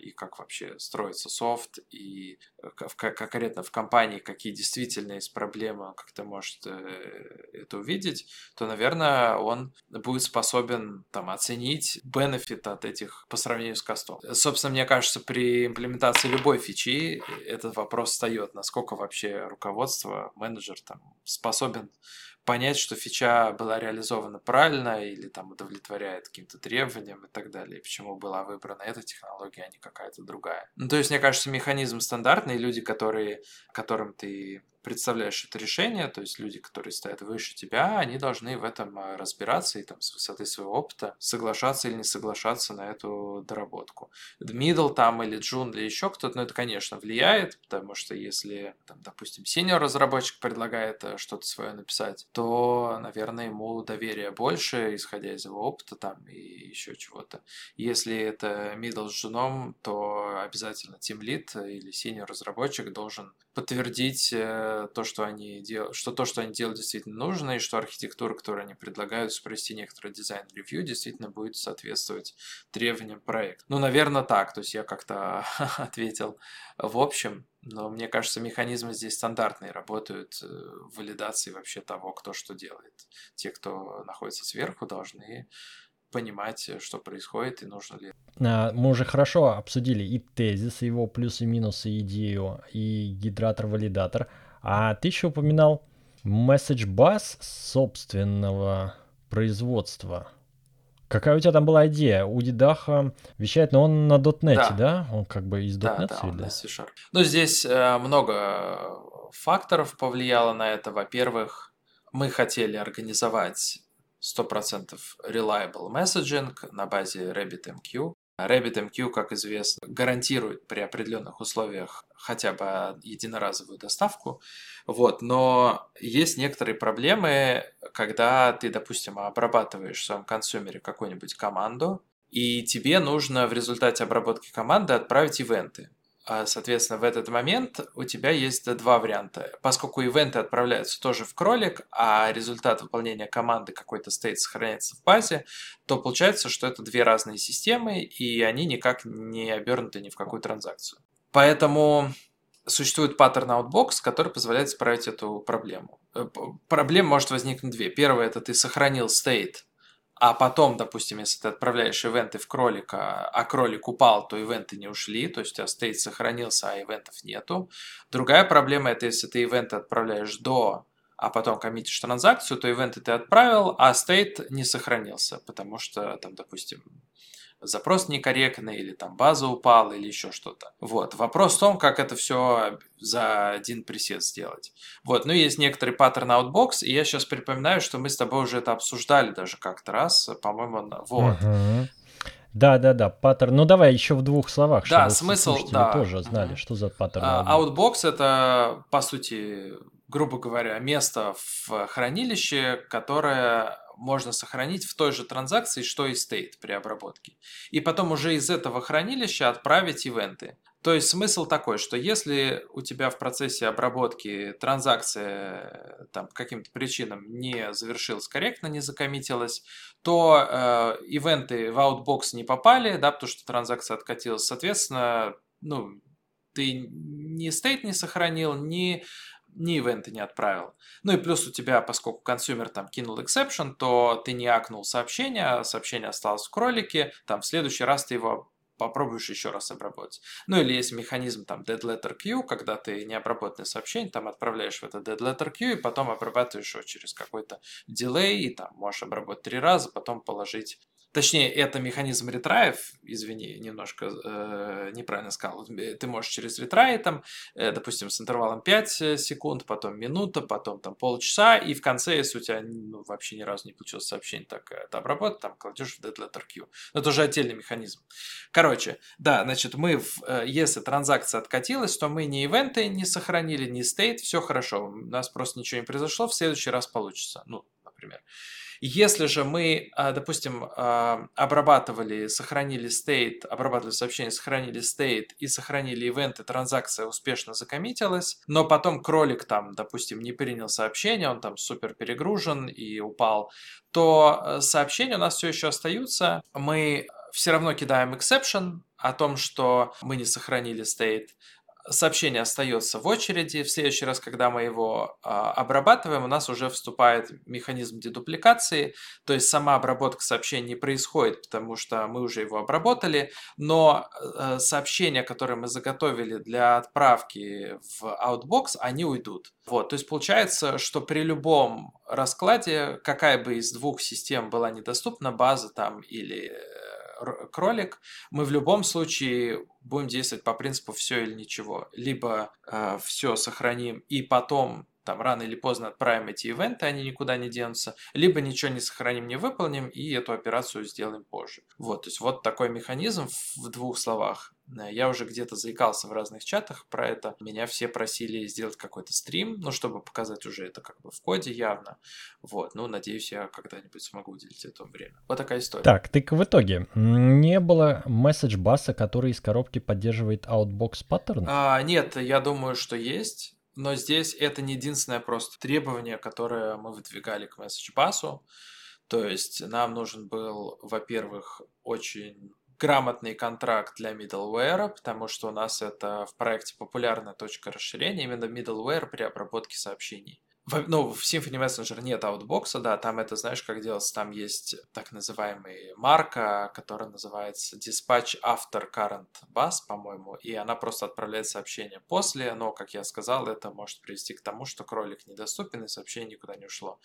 B: и как вообще строится софт, и э, как конкретно в компании какие действительно есть проблемы, он как-то может э, это увидеть, то, наверное, он будет способен там оценить бенефит от этих по сравнению с костом. Собственно, мне кажется, при имплементации любой фичи этот вопрос встает, насколько вообще руководство, менеджер там способен понять, что фича была реализована правильно или там удовлетворяет каким-то требованиям и так далее, почему была выбрана эта технология, а не какая-то другая. Ну, то есть, мне кажется, механизм стандартный, люди, которые, которым ты представляешь это решение, то есть люди, которые стоят выше тебя, они должны в этом э, разбираться и там с высоты своего опыта соглашаться или не соглашаться на эту доработку. Middle там или Джун или еще кто-то, ну это, конечно, влияет, потому что если, там, допустим, senior разработчик предлагает э, что-то свое написать, то, наверное, ему доверие больше, исходя из его опыта там и еще чего-то. Если это middle с джуном, то обязательно Lead или senior разработчик должен подтвердить э, то, что они делают, что то, что они делают, действительно нужно, и что архитектура, которую они предлагают, провести некоторый design review, действительно будет соответствовать требованиям проекта. Ну, наверное, так. То есть я как-то ответил в общем, но мне кажется, механизмы здесь стандартные, работают э, в валидации вообще того, кто что делает. Те, кто находится сверху, должны понимать, э, что происходит и нужно ли.
A: А, мы уже хорошо обсудили и тезис, его плюсы и минусы, идею, и гидратор-валидатор. А ты еще упоминал message bus собственного производства. Какая у тебя там была идея? У Дидаха вещает, но он на .NET, да? да? Он как бы из .NET? Да,
B: да, он на C-Sharp. Ну, здесь э, много факторов повлияло на это. Во-первых, мы хотели организовать 100% reliable messaging на базе RabbitMQ. RabbitMQ, как известно, гарантирует при определенных условиях хотя бы единоразовую доставку. Вот. Но есть некоторые проблемы, когда ты, допустим, обрабатываешь в своем консумере какую-нибудь команду, и тебе нужно в результате обработки команды отправить ивенты. А, соответственно, в этот момент у тебя есть два варианта. Поскольку ивенты отправляются тоже в кролик, а результат выполнения команды какой-то стейт сохраняется в базе, то получается, что это две разные системы, и они никак не обернуты ни в какую транзакцию. Поэтому существует паттерн Outbox, который позволяет исправить эту проблему. Э, проблем может возникнуть две. Первое – это ты сохранил state а потом, допустим, если ты отправляешь ивенты в кролика, а кролик упал, то ивенты не ушли, то есть у тебя стейт сохранился, а ивентов нету. Другая проблема это если ты ивенты отправляешь до а потом коммитишь транзакцию, то ивенты ты отправил, а state не сохранился, потому что там, допустим, запрос некорректный, или там база упала, или еще что-то. Вот. Вопрос в том, как это все за один присест сделать. Вот. Ну, есть некоторый паттерн Outbox, и я сейчас припоминаю, что мы с тобой уже это обсуждали даже как-то раз, по-моему, вот.
A: Угу. Да, да, да, паттерн. Ну давай еще в двух словах,
B: да, чтобы смысл, да.
A: тоже знали, что за паттерн.
B: А, Outbox это, по сути, грубо говоря, место в хранилище, которое можно сохранить в той же транзакции, что и стейт при обработке. И потом уже из этого хранилища отправить ивенты. То есть смысл такой, что если у тебя в процессе обработки транзакция там, по каким-то причинам не завершилась корректно, не закоммитилась, то э, ивенты в Outbox не попали, да, потому что транзакция откатилась. Соответственно, ну, ты ни state не сохранил, ни ни ивенты не отправил. Ну и плюс у тебя, поскольку consumer там кинул exception, то ты не акнул сообщение, а сообщение осталось в кролике, там в следующий раз ты его попробуешь еще раз обработать. Ну или есть механизм там dead letter queue, когда ты необработанное сообщение там отправляешь в это dead letter queue и потом обрабатываешь его через какой-то delay, и там можешь обработать три раза, потом положить Точнее, это механизм ретраев, извини, немножко э, неправильно сказал. Ты можешь через ретраи, там, э, допустим, с интервалом 5 э, секунд, потом минута, потом там полчаса, и в конце, если у тебя ну, вообще ни разу не получилось сообщение, так это обработать, там кладешь в dead letter queue. Но это уже отдельный механизм. Короче, да, значит, мы, в, э, если транзакция откатилась, то мы ни ивенты не сохранили, ни стейт, все хорошо, у нас просто ничего не произошло, в следующий раз получится, ну, например. Если же мы, а, допустим, а, обрабатывали, сохранили стейт, обрабатывали сообщение, сохранили стейт и сохранили ивент, и транзакция успешно закоммитилась, но потом кролик там, допустим, не принял сообщение, он там супер перегружен и упал, то э, сообщения у нас все еще остаются. Мы все равно кидаем exception о том, что мы не сохранили стейт, сообщение остается в очереди. В следующий раз, когда мы его а, обрабатываем, у нас уже вступает механизм дедупликации, то есть сама обработка сообщения не происходит, потому что мы уже его обработали, но э, сообщения, которые мы заготовили для отправки в Outbox, они уйдут. Вот, то есть получается, что при любом раскладе, какая бы из двух систем была недоступна, база там или кролик, мы в любом случае будем действовать по принципу все или ничего. Либо э, все сохраним и потом там рано или поздно отправим эти ивенты, они никуда не денутся, либо ничего не сохраним, не выполним, и эту операцию сделаем позже. Вот, то есть вот такой механизм в двух словах. Э, я уже где-то заикался в разных чатах про это. Меня все просили сделать какой-то стрим, ну, чтобы показать уже это как бы в коде явно. Вот, ну, надеюсь, я когда-нибудь смогу уделить этому время. Вот такая история.
A: Так, так в итоге не было месседж баса, который из коробки поддерживает Outbox паттерн?
B: А, нет, я думаю, что есть. Но здесь это не единственное просто требование, которое мы выдвигали к Message. То есть нам нужен был, во-первых, очень грамотный контракт для middleware, потому что у нас это в проекте популярная точка расширения, именно middleware при обработке сообщений. Ну, в Symfony Messenger нет аутбокса, да, там это, знаешь, как делается, там есть так называемый марка, которая называется Dispatch After Current Bus, по-моему, и она просто отправляет сообщение после, но, как я сказал, это может привести к тому, что кролик недоступен, и сообщение никуда не ушло.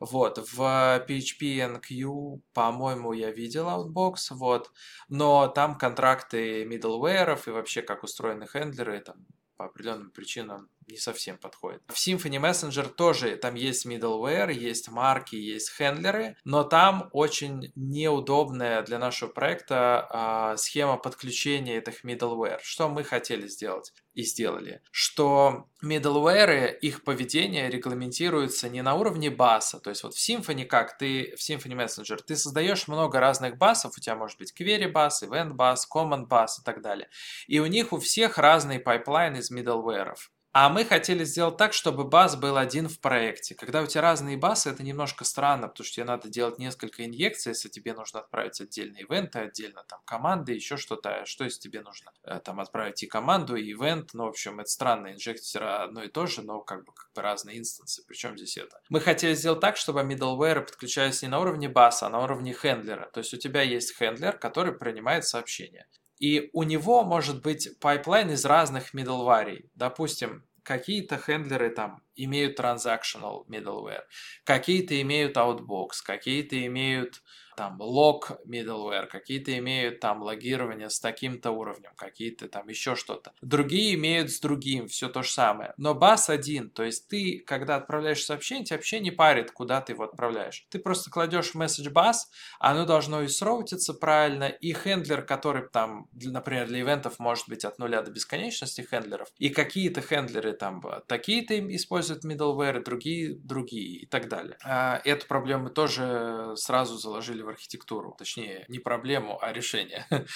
B: Вот, в PHP Enqueue, по-моему, я видел outbox, вот, но там контракты middleware и вообще как устроены хендлеры, там по определенным причинам не совсем подходит. В Symfony Messenger тоже там есть middleware, есть марки, есть хендлеры, но там очень неудобная для нашего проекта а, схема подключения этих middleware. Что мы хотели сделать и сделали? Что middleware, их поведение регламентируется не на уровне баса, то есть вот в Symfony как ты, в Symfony Messenger, ты создаешь много разных басов, у тебя может быть query bus, event bus, command bus и так далее. И у них у всех разный pipeline из middleware. А мы хотели сделать так, чтобы bus был один в проекте. Когда у тебя разные басы, это немножко странно, потому что тебе надо делать несколько инъекций, если тебе нужно отправить отдельные ивенты, отдельно там команды, еще что-то. Что если тебе нужно э, там отправить и команду, и event? Ну, в общем, это странно, инжектить одно и то же, но как бы, как бы разные инстансы. Причем здесь это? Мы хотели сделать так, чтобы middleware подключались не на уровне баса, а на уровне хендлера. То есть у тебя есть handler, который принимает сообщения. И у него может быть pipeline из разных middleware. Допустим, какие-то хендлеры там имеют transactional middleware, какие-то имеют outbox, какие-то имеют там log middleware, какие-то имеют там логирование с таким-то уровнем, какие-то там еще что-то. Другие имеют с другим, все то же самое. Но bus один, то есть ты, когда отправляешь сообщение, тебя вообще не парит, куда ты его отправляешь. Ты просто кладешь в message bus, оно должно и сроутиться правильно, и handler, который там, например, для ивентов может быть от нуля до бесконечности хендлеров, и какие-то хендлеры там такие-то используют middleware, другие другие и так далее. А, эту проблему тоже сразу заложили в архитектуру. Точнее, не проблему, а решение.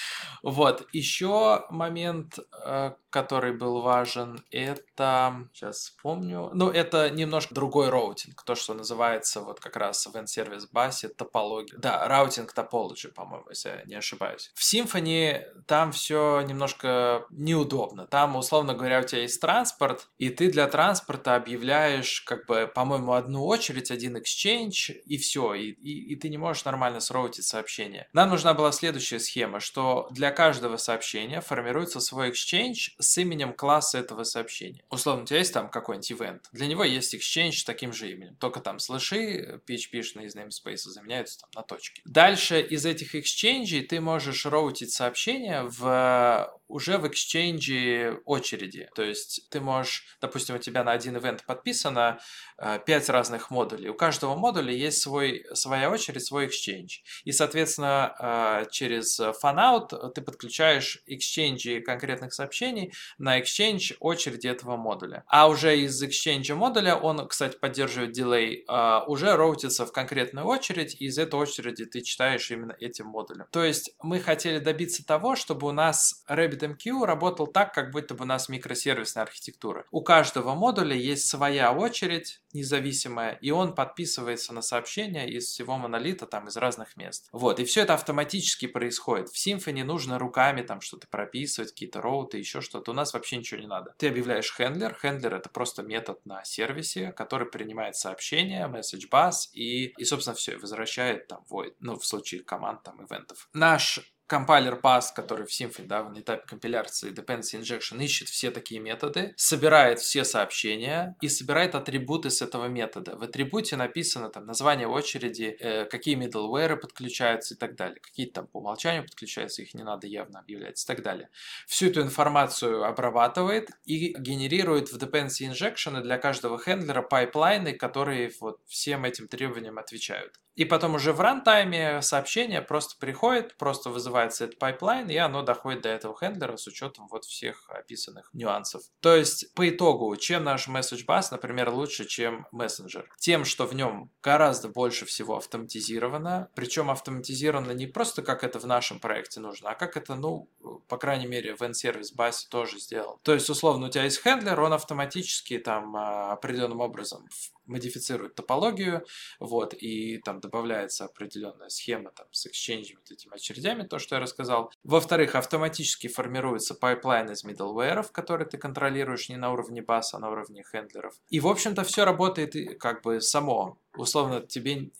B: вот. Еще момент, э, который был важен, это... Сейчас вспомню. Ну, это немножко другой routing. То, что называется вот как раз в NService Bus е топология. Да, routing topology, по-моему, если я не ошибаюсь. В Symfony там все немножко неудобно. Там, условно говоря, у тебя есть транспорт, и ты для транспорта объявляешь, как бы, по-моему, одну очередь, один exchange, и все. И, и, и ты не можешь нормально сроутить сообщение. Нам нужна была следующая схема, что для каждого сообщения формируется свой exchange с именем класса этого сообщения. Условно, у тебя есть там какой-нибудь event. Для него есть exchange с таким же именем. Только там слыши PHP-шные из namespace заменяются там на точки. Дальше из этих exchange ты можешь роутить сообщения в уже в Exchange очереди. То есть ты можешь, допустим, у тебя на один ивент подписано э, 5 разных модулей. У каждого модуля есть свой, своя очередь, свой Exchange. И, соответственно, э, через Fanout ты подключаешь Exchange конкретных сообщений на Exchange очереди этого модуля. А уже из Exchange модуля, он, кстати, поддерживает дилей, э, уже роутится в конкретную очередь, и из этой очереди ты читаешь именно этим модулем. То есть мы хотели добиться того, чтобы у нас Rabbit RabbitMQ работал так, как будто бы у нас микросервисная архитектура. У каждого модуля есть своя очередь независимая, и он подписывается на сообщения из всего монолита, там, из разных мест. Вот, и все это автоматически происходит. В Symfony нужно руками там что-то прописывать, какие-то роуты, еще что-то. У нас вообще ничего не надо. Ты объявляешь хендлер. Хендлер — это просто метод на сервисе, который принимает сообщения, message bus, и, и собственно, все, возвращает там void, ну, в случае команд, там, ивентов. Наш компайлер pass, который в Symfony, да, на этапе компиляции dependency injection ищет все такие методы, собирает все сообщения и собирает атрибуты с этого метода. В атрибуте написано там название очереди, э, какие middleware подключаются и так далее. Какие там по умолчанию подключаются, их не надо явно объявлять и так далее. Всю эту информацию обрабатывает и генерирует в dependency injection для каждого хендлера пайплайны, которые вот всем этим требованиям отвечают. И потом уже в рантайме сообщение просто приходит, просто вызывается этот pipeline, и оно доходит до этого хендлера с учетом вот всех описанных нюансов. То есть, по итогу, чем наш message bus, например, лучше, чем мессенджер? Тем, что в нем гораздо больше всего автоматизировано, причем автоматизировано не просто как это в нашем проекте нужно, а как это, ну, по крайней мере, в NServiceBus е тоже сделал. То есть, условно, у тебя есть handler, он автоматически там а, определенным образом модифицирует топологию, вот, и там добавляется определенная схема там с exchange вот этими очередями, то, что я рассказал. Во-вторых, автоматически формируется pipeline из middleware, который ты контролируешь не на уровне bus а, а на уровне handler ов. И, в общем-то, все работает как бы само. Условно, тебе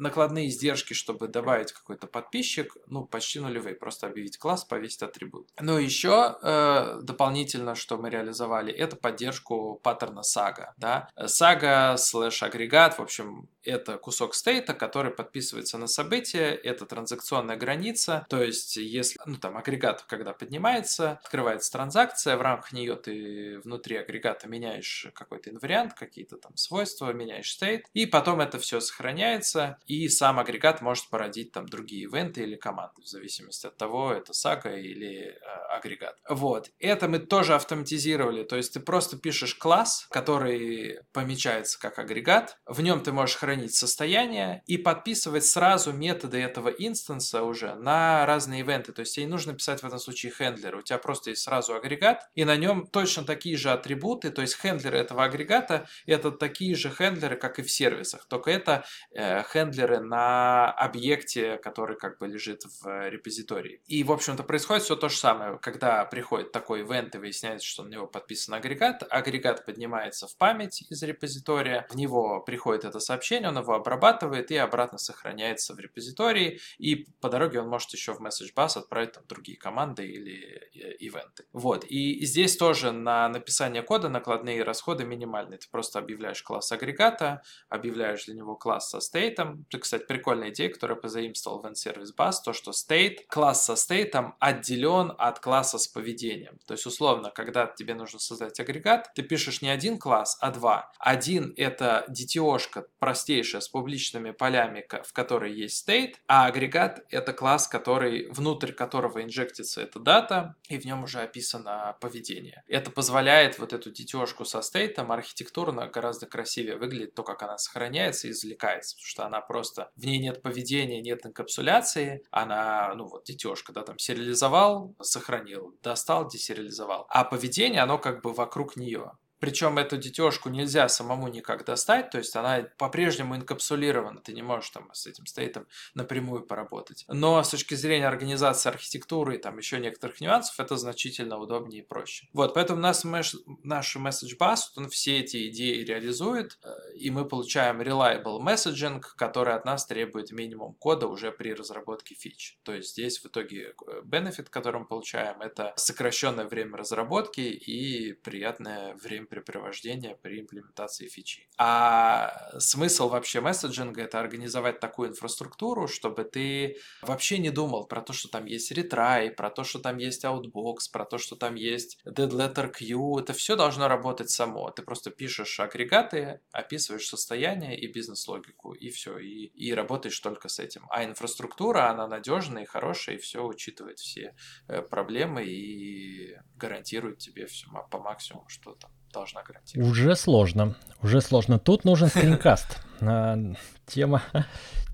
B: накладные издержки, чтобы добавить какой-то подписчик, ну, почти нулевые. Просто объявить класс, повесить атрибут. Но еще э, дополнительно, что мы реализовали, это поддержку паттерна сага. Да? Сага слэш агрегат, в общем, это кусок state а, который подписывается на событие, это транзакционная граница, то есть если, ну там агрегат, когда поднимается, открывается транзакция, в рамках нее ты внутри агрегата меняешь какой-то инвариант, какие-то там свойства, меняешь стейт, и потом это все сохраняется, и сам агрегат может породить там другие ивенты или команды, в зависимости от того, это сага или э, агрегат. Вот, это мы тоже автоматизировали, то есть ты просто пишешь класс, который помечается как агрегат, в нем ты можешь хранить состояние и подписывать сразу методы этого инстанса уже на разные ивенты. То есть тебе не нужно писать в этом случае хендлер. У тебя просто есть сразу агрегат, и на нем точно такие же атрибуты. То есть хендлеры этого агрегата это такие же хендлеры, как и в сервисах. Только это э, хендлеры на объекте, который как бы лежит в репозитории. И, в общем-то, происходит все то же самое. Когда приходит такой ивент и выясняется, что на него подписан агрегат, агрегат поднимается в память из репозитория, в него приходит это сообщение, поведения, он его обрабатывает и обратно сохраняется в репозитории, и по дороге он может еще в message bus отправить там другие команды или э, ивенты. Вот, и здесь тоже на написание кода накладные расходы минимальные. Ты просто объявляешь класс агрегата, объявляешь для него класс со стейтом. Это, кстати, прикольная идея, которую позаимствовал в N-Service Bus, то, что state, класс со стейтом отделен от класса с поведением. То есть, условно, когда тебе нужно создать агрегат, ты пишешь не один класс, а два. Один — это DTO-шка простейшая с публичными полями, в которой есть state, а агрегат — это класс, который, внутрь которого инжектится эта дата, и в нем уже описано поведение. Это позволяет вот эту DTO-шку со стейтом архитектурно гораздо красивее выглядит то, как она сохраняется и извлекается, потому что она просто, в ней нет поведения, нет инкапсуляции, она, ну вот, DTO-шка, да, там сериализовал, сохранил, достал, десериализовал. А поведение, оно как бы вокруг нее. Причем эту детешку нельзя самому никак достать, то есть она по-прежнему инкапсулирована, ты не можешь там с этим стейтом напрямую поработать. Но с точки зрения организации архитектуры и там еще некоторых нюансов, это значительно удобнее и проще. Вот, поэтому нас, наш message bus, он все эти идеи реализует, э, и мы получаем reliable messaging, который от нас требует минимум кода уже при разработке фич. То есть здесь в итоге бенефит, э, который мы получаем, это сокращенное время разработки и приятное время времяпрепровождения при имплементации фичи. А смысл вообще месседжинга — это организовать такую инфраструктуру, чтобы ты вообще не думал про то, что там есть ретрай, про то, что там есть outbox, про то, что там есть dead letter queue. Это все должно работать само. Ты просто пишешь агрегаты, описываешь состояние и бизнес-логику, и все. И, и работаешь только с этим. А инфраструктура, она надежная и хорошая, и все учитывает все э, проблемы и гарантирует тебе все по максимуму, что там должна гарантировать.
A: Уже сложно. Уже сложно. Тут нужен скринкаст. А, тема,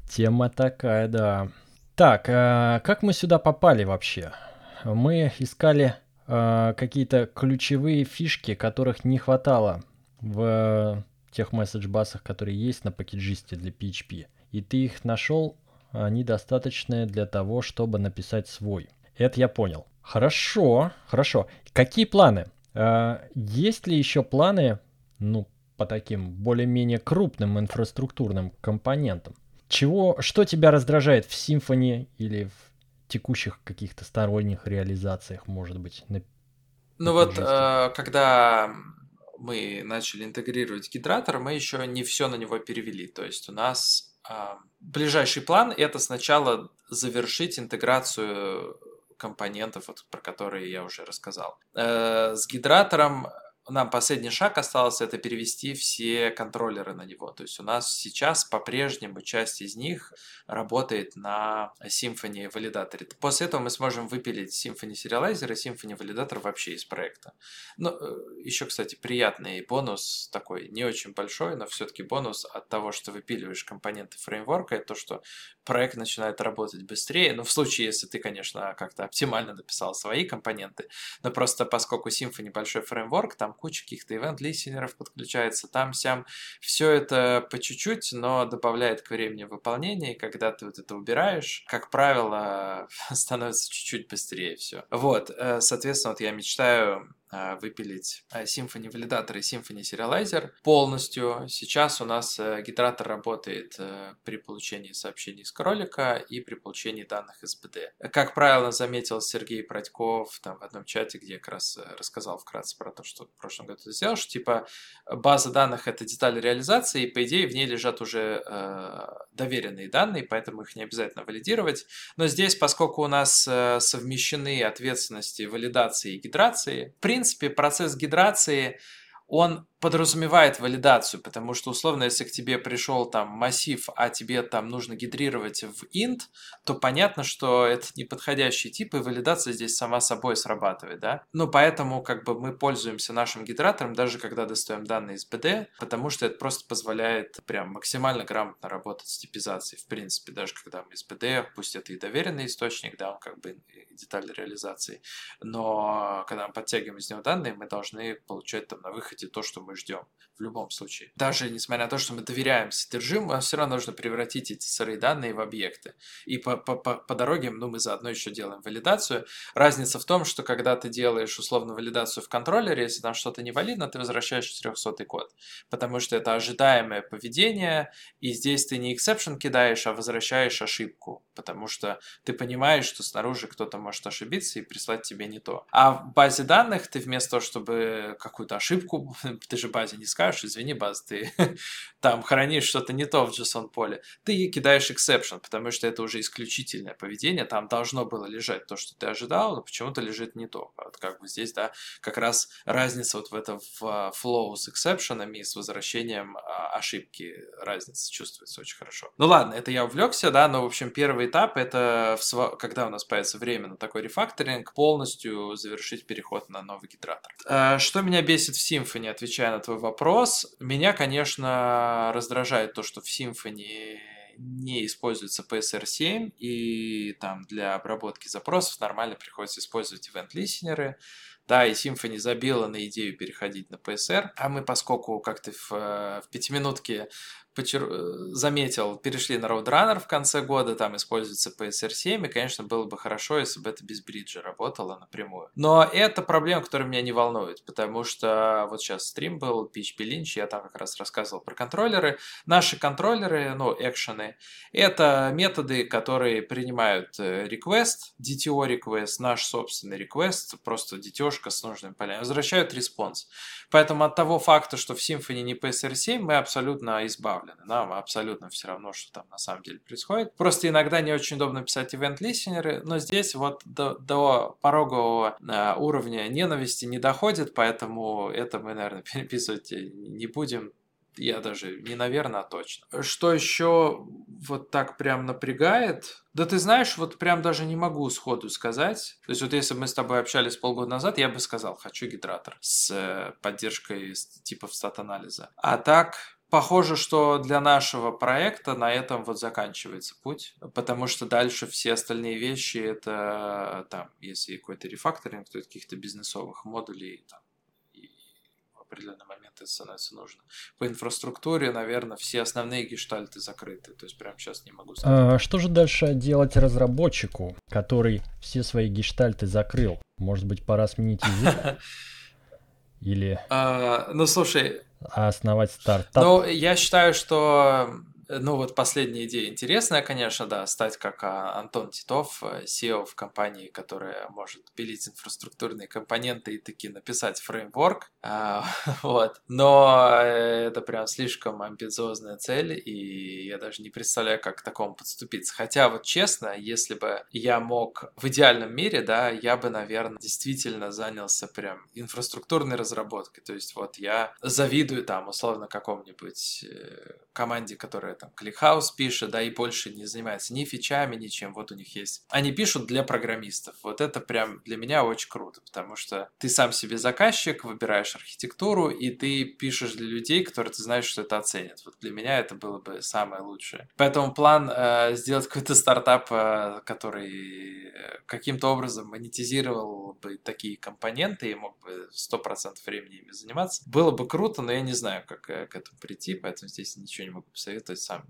A: тема такая, да. Так, а как мы сюда попали вообще? Мы искали а, какие-то ключевые фишки, которых не хватало в тех месседж-басах, которые есть на пакетжисте для PHP. И ты их нашел, они достаточные для того, чтобы написать свой. Это я понял. Хорошо, хорошо. Какие планы? А, есть ли еще планы, ну, по таким более-менее крупным инфраструктурным компонентам? Чего, что тебя раздражает в Symfony или в текущих каких-то сторонних реализациях, может быть? На,
B: ну вот, э, когда мы начали интегрировать гидратор, мы еще не все на него перевели. То есть у нас э, ближайший план это сначала завершить интеграцию компонентов, вот, про которые я уже рассказал. Э, с гидратором нам последний шаг остался это перевести все контроллеры на него. То есть у нас сейчас по-прежнему часть из них работает на Symfony валидаторе. После этого мы сможем выпилить Symfony Serializer и Symfony валидатор вообще из проекта. Ну, э, еще, кстати, приятный бонус такой, не очень большой, но все-таки бонус от того, что выпиливаешь компоненты фреймворка, это то, что проект начинает работать быстрее. Ну, в случае, если ты, конечно, как-то оптимально написал свои компоненты. Но просто поскольку Symfony большой фреймворк, там куча каких-то ивент-листенеров подключается, там-сям. Все это по чуть-чуть, но добавляет к времени выполнения, и когда ты вот это убираешь, как правило, становится чуть-чуть быстрее все. Вот, э, соответственно, вот я мечтаю выпилить а, Symfony валидатор и Symfony Serializer полностью. Сейчас у нас э, гидратор работает э, при получении сообщений с кролика и при получении данных из БД. Как правило, заметил Сергей Прадьков там в одном чате, где я как раз э, рассказал вкратце про то, что в прошлом году ты сделал, что типа база данных это деталь реализации, и по идее в ней лежат уже э, доверенные данные, поэтому их не обязательно валидировать. Но здесь, поскольку у нас совмещены ответственности валидации и гидрации, в принципе, процесс гидрации, он подразумевает валидацию, потому что, условно, если к тебе пришел там массив, а тебе там нужно гидрировать в int, то понятно, что это неподходящий тип, и валидация здесь сама собой срабатывает, да? Ну, поэтому как бы мы пользуемся нашим гидратором, даже когда достаем данные из BD, потому что это просто позволяет прям максимально грамотно работать с типизацией, в принципе, даже когда мы из BD, пусть это и доверенный источник, да, он как бы деталь реализации, но когда мы подтягиваем из него данные, мы должны получать там на выходе то, что мы ждем в любом случае. Даже несмотря на то, что мы доверяем содержимому, все равно нужно превратить эти сырые данные в объекты. И по, по, по, по дороге ну, мы заодно еще делаем валидацию. Разница в том, что когда ты делаешь условно валидацию в контроллере, если там что-то не валидно, ты возвращаешь 400 код. Потому что это ожидаемое поведение, и здесь ты не exception кидаешь, а возвращаешь ошибку. Потому что ты понимаешь, что снаружи кто-то может ошибиться и прислать тебе не то. А в базе данных ты вместо того, чтобы какую-то ошибку, ты же базе не скажешь, извини, баз, ты там хранишь что-то не то в JSON поле, ты кидаешь exception, потому что это уже исключительное поведение, там должно было лежать то, что ты ожидал, но почему-то лежит не то. Вот как бы здесь, да, как раз разница вот в этом в flow с exception и с возвращением а, ошибки, разница чувствуется очень хорошо. Ну ладно, это я увлекся, да, но, в общем, первый этап это в, когда у нас появится время на такой рефакторинг, полностью завершить переход на новый гидратор. А, что меня бесит в Symfony, отвечая на твой вопрос. Меня, конечно, раздражает то, что в Symfony не используется PSR7, и там для обработки запросов нормально приходится использовать event-листенеры. Да, и Symfony забила на идею переходить на PSR, а мы, поскольку как-то в, в пятиминутке почер... заметил, перешли на Roadrunner в конце года, там используется PSR7, и, конечно, было бы хорошо, если бы это без бриджа работало напрямую. Но это проблема, которая меня не волнует, потому что вот сейчас стрим был, PHP Lynch, я там как раз рассказывал про контроллеры. Наши контроллеры, ну, экшены, это методы, которые принимают э, request, DTO request, наш собственный request, просто DTO -шка с нужными полями, возвращают response. Поэтому от того факта, что в Symfony не PSR7, мы абсолютно избавлены. Нам абсолютно все равно, что там на самом деле происходит. Просто иногда не очень удобно писать event-listener ы, но здесь вот до, до порогового э, уровня ненависти не доходит, поэтому это мы, наверное, переписывать не будем я даже не наверное, а точно. Что еще вот так прям напрягает? Да ты знаешь, вот прям даже не могу сходу сказать. То есть вот если бы мы с тобой общались полгода назад, я бы сказал, хочу гидратор с э, поддержкой типов стат-анализа. А так, Похоже, что для нашего проекта на этом вот заканчивается путь, потому что дальше все остальные вещи это там, если какой-то рефакторинг, то каких-то бизнесовых модулей, там, определенный момент это становится нужно. По инфраструктуре, наверное, все основные гештальты закрыты. То есть прямо сейчас не могу
A: сказать. А что же дальше делать разработчику, который все свои гештальты закрыл? Может быть, пора сменить язык? Или...
B: А, ну, слушай...
A: Основать стартап?
B: Ну, я считаю, что ну вот последняя идея интересная, конечно, да, стать как а, Антон Титов, SEO в компании, которая может пилить инфраструктурные компоненты и таки написать фреймворк, а, вот. Но э, это прям слишком амбициозная цель, и я даже не представляю, как к такому подступиться. Хотя вот честно, если бы я мог в идеальном мире, да, я бы, наверное, действительно занялся прям инфраструктурной разработкой. То есть вот я завидую там условно какому-нибудь э, команде, которая там ClickHouse пишет, да, и больше не занимается ни фичами, ничем. Вот у них есть. Они пишут для программистов. Вот это прям для меня очень круто, потому что ты сам себе заказчик, выбираешь архитектуру, и ты пишешь для людей, которые ты знаешь, что это оценят. Вот для меня это было бы самое лучшее. Поэтому план э, сделать какой-то стартап, э, который э, каким-то образом монетизировал бы такие компоненты и мог бы 100% времени ими заниматься, было бы круто, но я не знаю, как э, к этому прийти, поэтому здесь ничего не могу посоветовать сам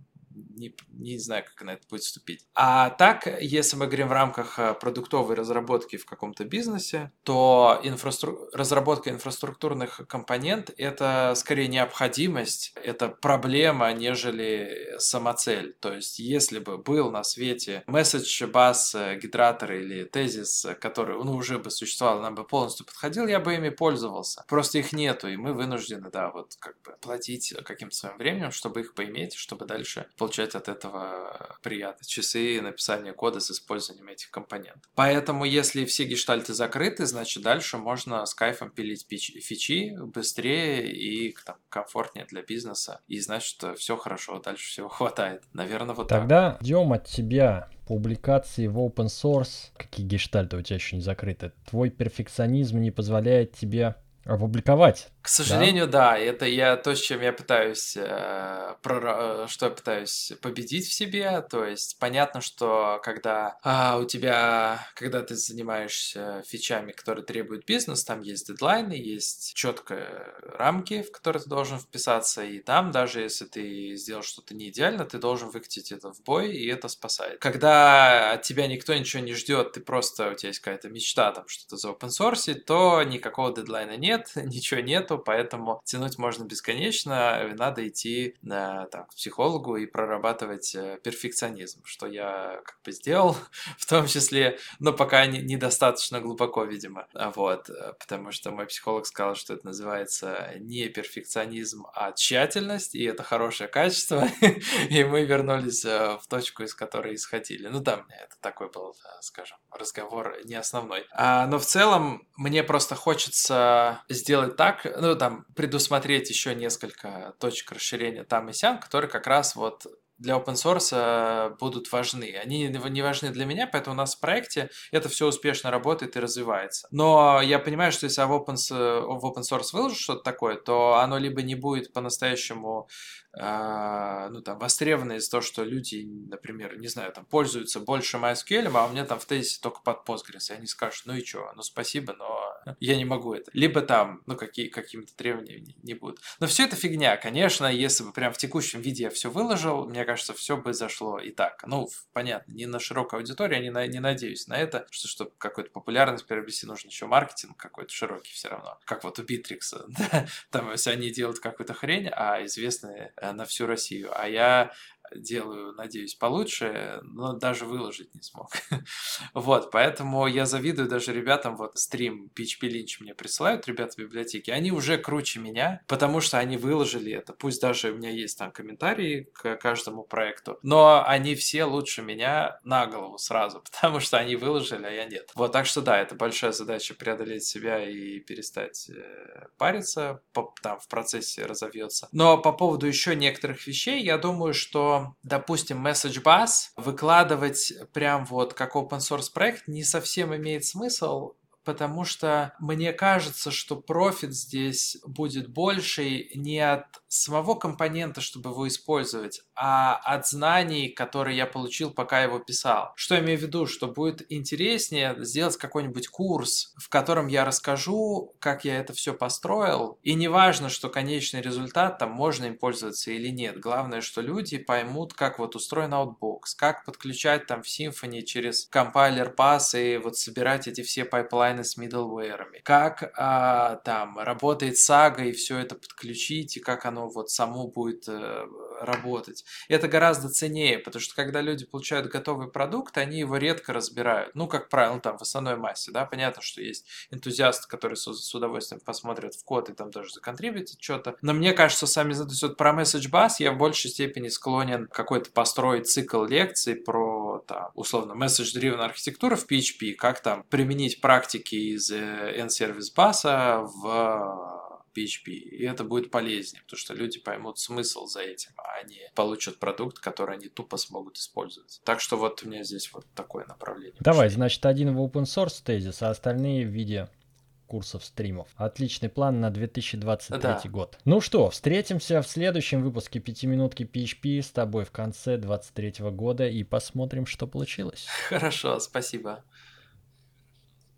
B: не, не знаю, как на это будет вступить. А так, если мы говорим в рамках э, продуктовой разработки в каком-то бизнесе, то инфраструк... разработка инфраструктурных компонент — это скорее необходимость, это проблема, нежели самоцель. То есть, если бы был на свете месседж, бас, э, гидратор или тезис, который ну, уже бы существовал, нам бы полностью подходил, я бы ими пользовался. Просто их нету, и мы вынуждены, да, вот как бы платить каким-то своим временем, чтобы их поиметь, чтобы дальше получать от этого приятно. Часы написания кода с использованием этих компонентов. Поэтому, если все гештальты закрыты, значит, дальше можно с кайфом пилить фичи быстрее и там, комфортнее для бизнеса. И значит, все хорошо, дальше всего хватает. Наверное, вот
A: Тогда так. ждем от тебя публикации в open source. Какие гештальты у тебя еще не закрыты? Твой перфекционизм не позволяет тебе опубликовать
B: К сожалению, да, да это я то, с чем я пытаюсь, э, про, э, что я пытаюсь победить в себе. То есть понятно, что когда а, у тебя, когда ты занимаешься фичами, которые требуют бизнес, там есть дедлайны, есть четкие рамки, в которые ты должен вписаться, и там даже если ты сделал что-то не идеально, ты должен выкатить это в бой, и это спасает. Когда от тебя никто ничего не ждет, ты просто у тебя есть какая-то мечта там что-то за open source, то никакого дедлайна нет, ничего нету, поэтому тянуть можно бесконечно, надо идти на, там, к психологу и прорабатывать э, перфекционизм, что я как бы сделал, в том числе, но пока не, недостаточно глубоко, видимо, вот, э, потому что мой психолог сказал, что это называется не перфекционизм, а тщательность, и это хорошее качество, и мы вернулись э, в точку, из которой исходили. Ну да, это такой был, скажем, разговор не основной. А, но в целом мне просто хочется сделать так, ну там, предусмотреть еще несколько точек расширения там и сям, которые как раз вот для open source э, будут важны. Они не важны для меня, поэтому у нас в проекте это все успешно работает и развивается. Но я понимаю, что если в open, в open source выложу что-то такое, то оно либо не будет по-настоящему ну, там, востребованное из-за того, что люди, например, не знаю, там, пользуются больше MySQL, а у меня там в тезисе только под Postgres, и они скажут, ну и что, ну спасибо, но я не могу это. Либо там, ну, какие, какими-то требованиями не, не будут. Но все это фигня, конечно, если бы прям в текущем виде я все выложил, мне кажется, все бы зашло и так. Ну, понятно, не на широкую аудиторию, я не, на, не надеюсь на это, что чтобы какую-то популярность приобрести, нужно еще маркетинг какой-то широкий все равно. Как вот у Битрикса, там, если они делают какую-то хрень, а известные на всю Россию. А я делаю, надеюсь, получше, но даже выложить не смог. вот, поэтому я завидую даже ребятам, вот стрим PHP Lynch мне присылают, ребята в библиотеке, они уже круче меня, потому что они выложили это, пусть даже у меня есть там комментарии к каждому проекту, но они все лучше меня на голову сразу, потому что они выложили, а я нет. Вот, так что да, это большая задача преодолеть себя и перестать э, париться, там в процессе разовьется. Но по поводу еще некоторых вещей, я думаю, что допустим, Message Bus выкладывать прям вот как open source проект не совсем имеет смысл, потому что мне кажется, что профит здесь будет больше не от самого компонента, чтобы его использовать, а от знаний, которые я получил, пока его писал. Что я имею в виду? Что будет интереснее сделать какой-нибудь курс, в котором я расскажу, как я это все построил. И не важно, что конечный результат, там можно им пользоваться или нет. Главное, что люди поймут, как вот устроен Outbox, как подключать там в Symfony через компайлер пас и вот собирать эти все pipeline ы с middleware, как а, там работает сага и все это подключить, и как оно вот само будет э, работать. Это гораздо ценнее, потому что когда люди получают готовый продукт, они его редко разбирают. Ну, как правило, ну, там в основной массе, да, понятно, что есть энтузиасты, которые с, удовольствием посмотрят в код и там даже законтрибьютят что-то. Но мне кажется, сами, то есть вот про Message Bus я в большей степени склонен какой-то построить цикл лекций про, там, условно, message-driven архитектуру в PHP, как там применить практики из э, NServiceBus в PHP. И это будет полезнее, потому что люди поймут смысл за этим, а они получат продукт, который они тупо смогут использовать. Так что вот у меня здесь вот такое направление.
A: Давай, значит, один в open source тезис, а остальные в виде курсов стримов. Отличный план на 2023 да. год. Ну что, встретимся в следующем выпуске пятиминутки PHP с тобой в конце 2023 года и посмотрим, что получилось.
B: Хорошо, спасибо.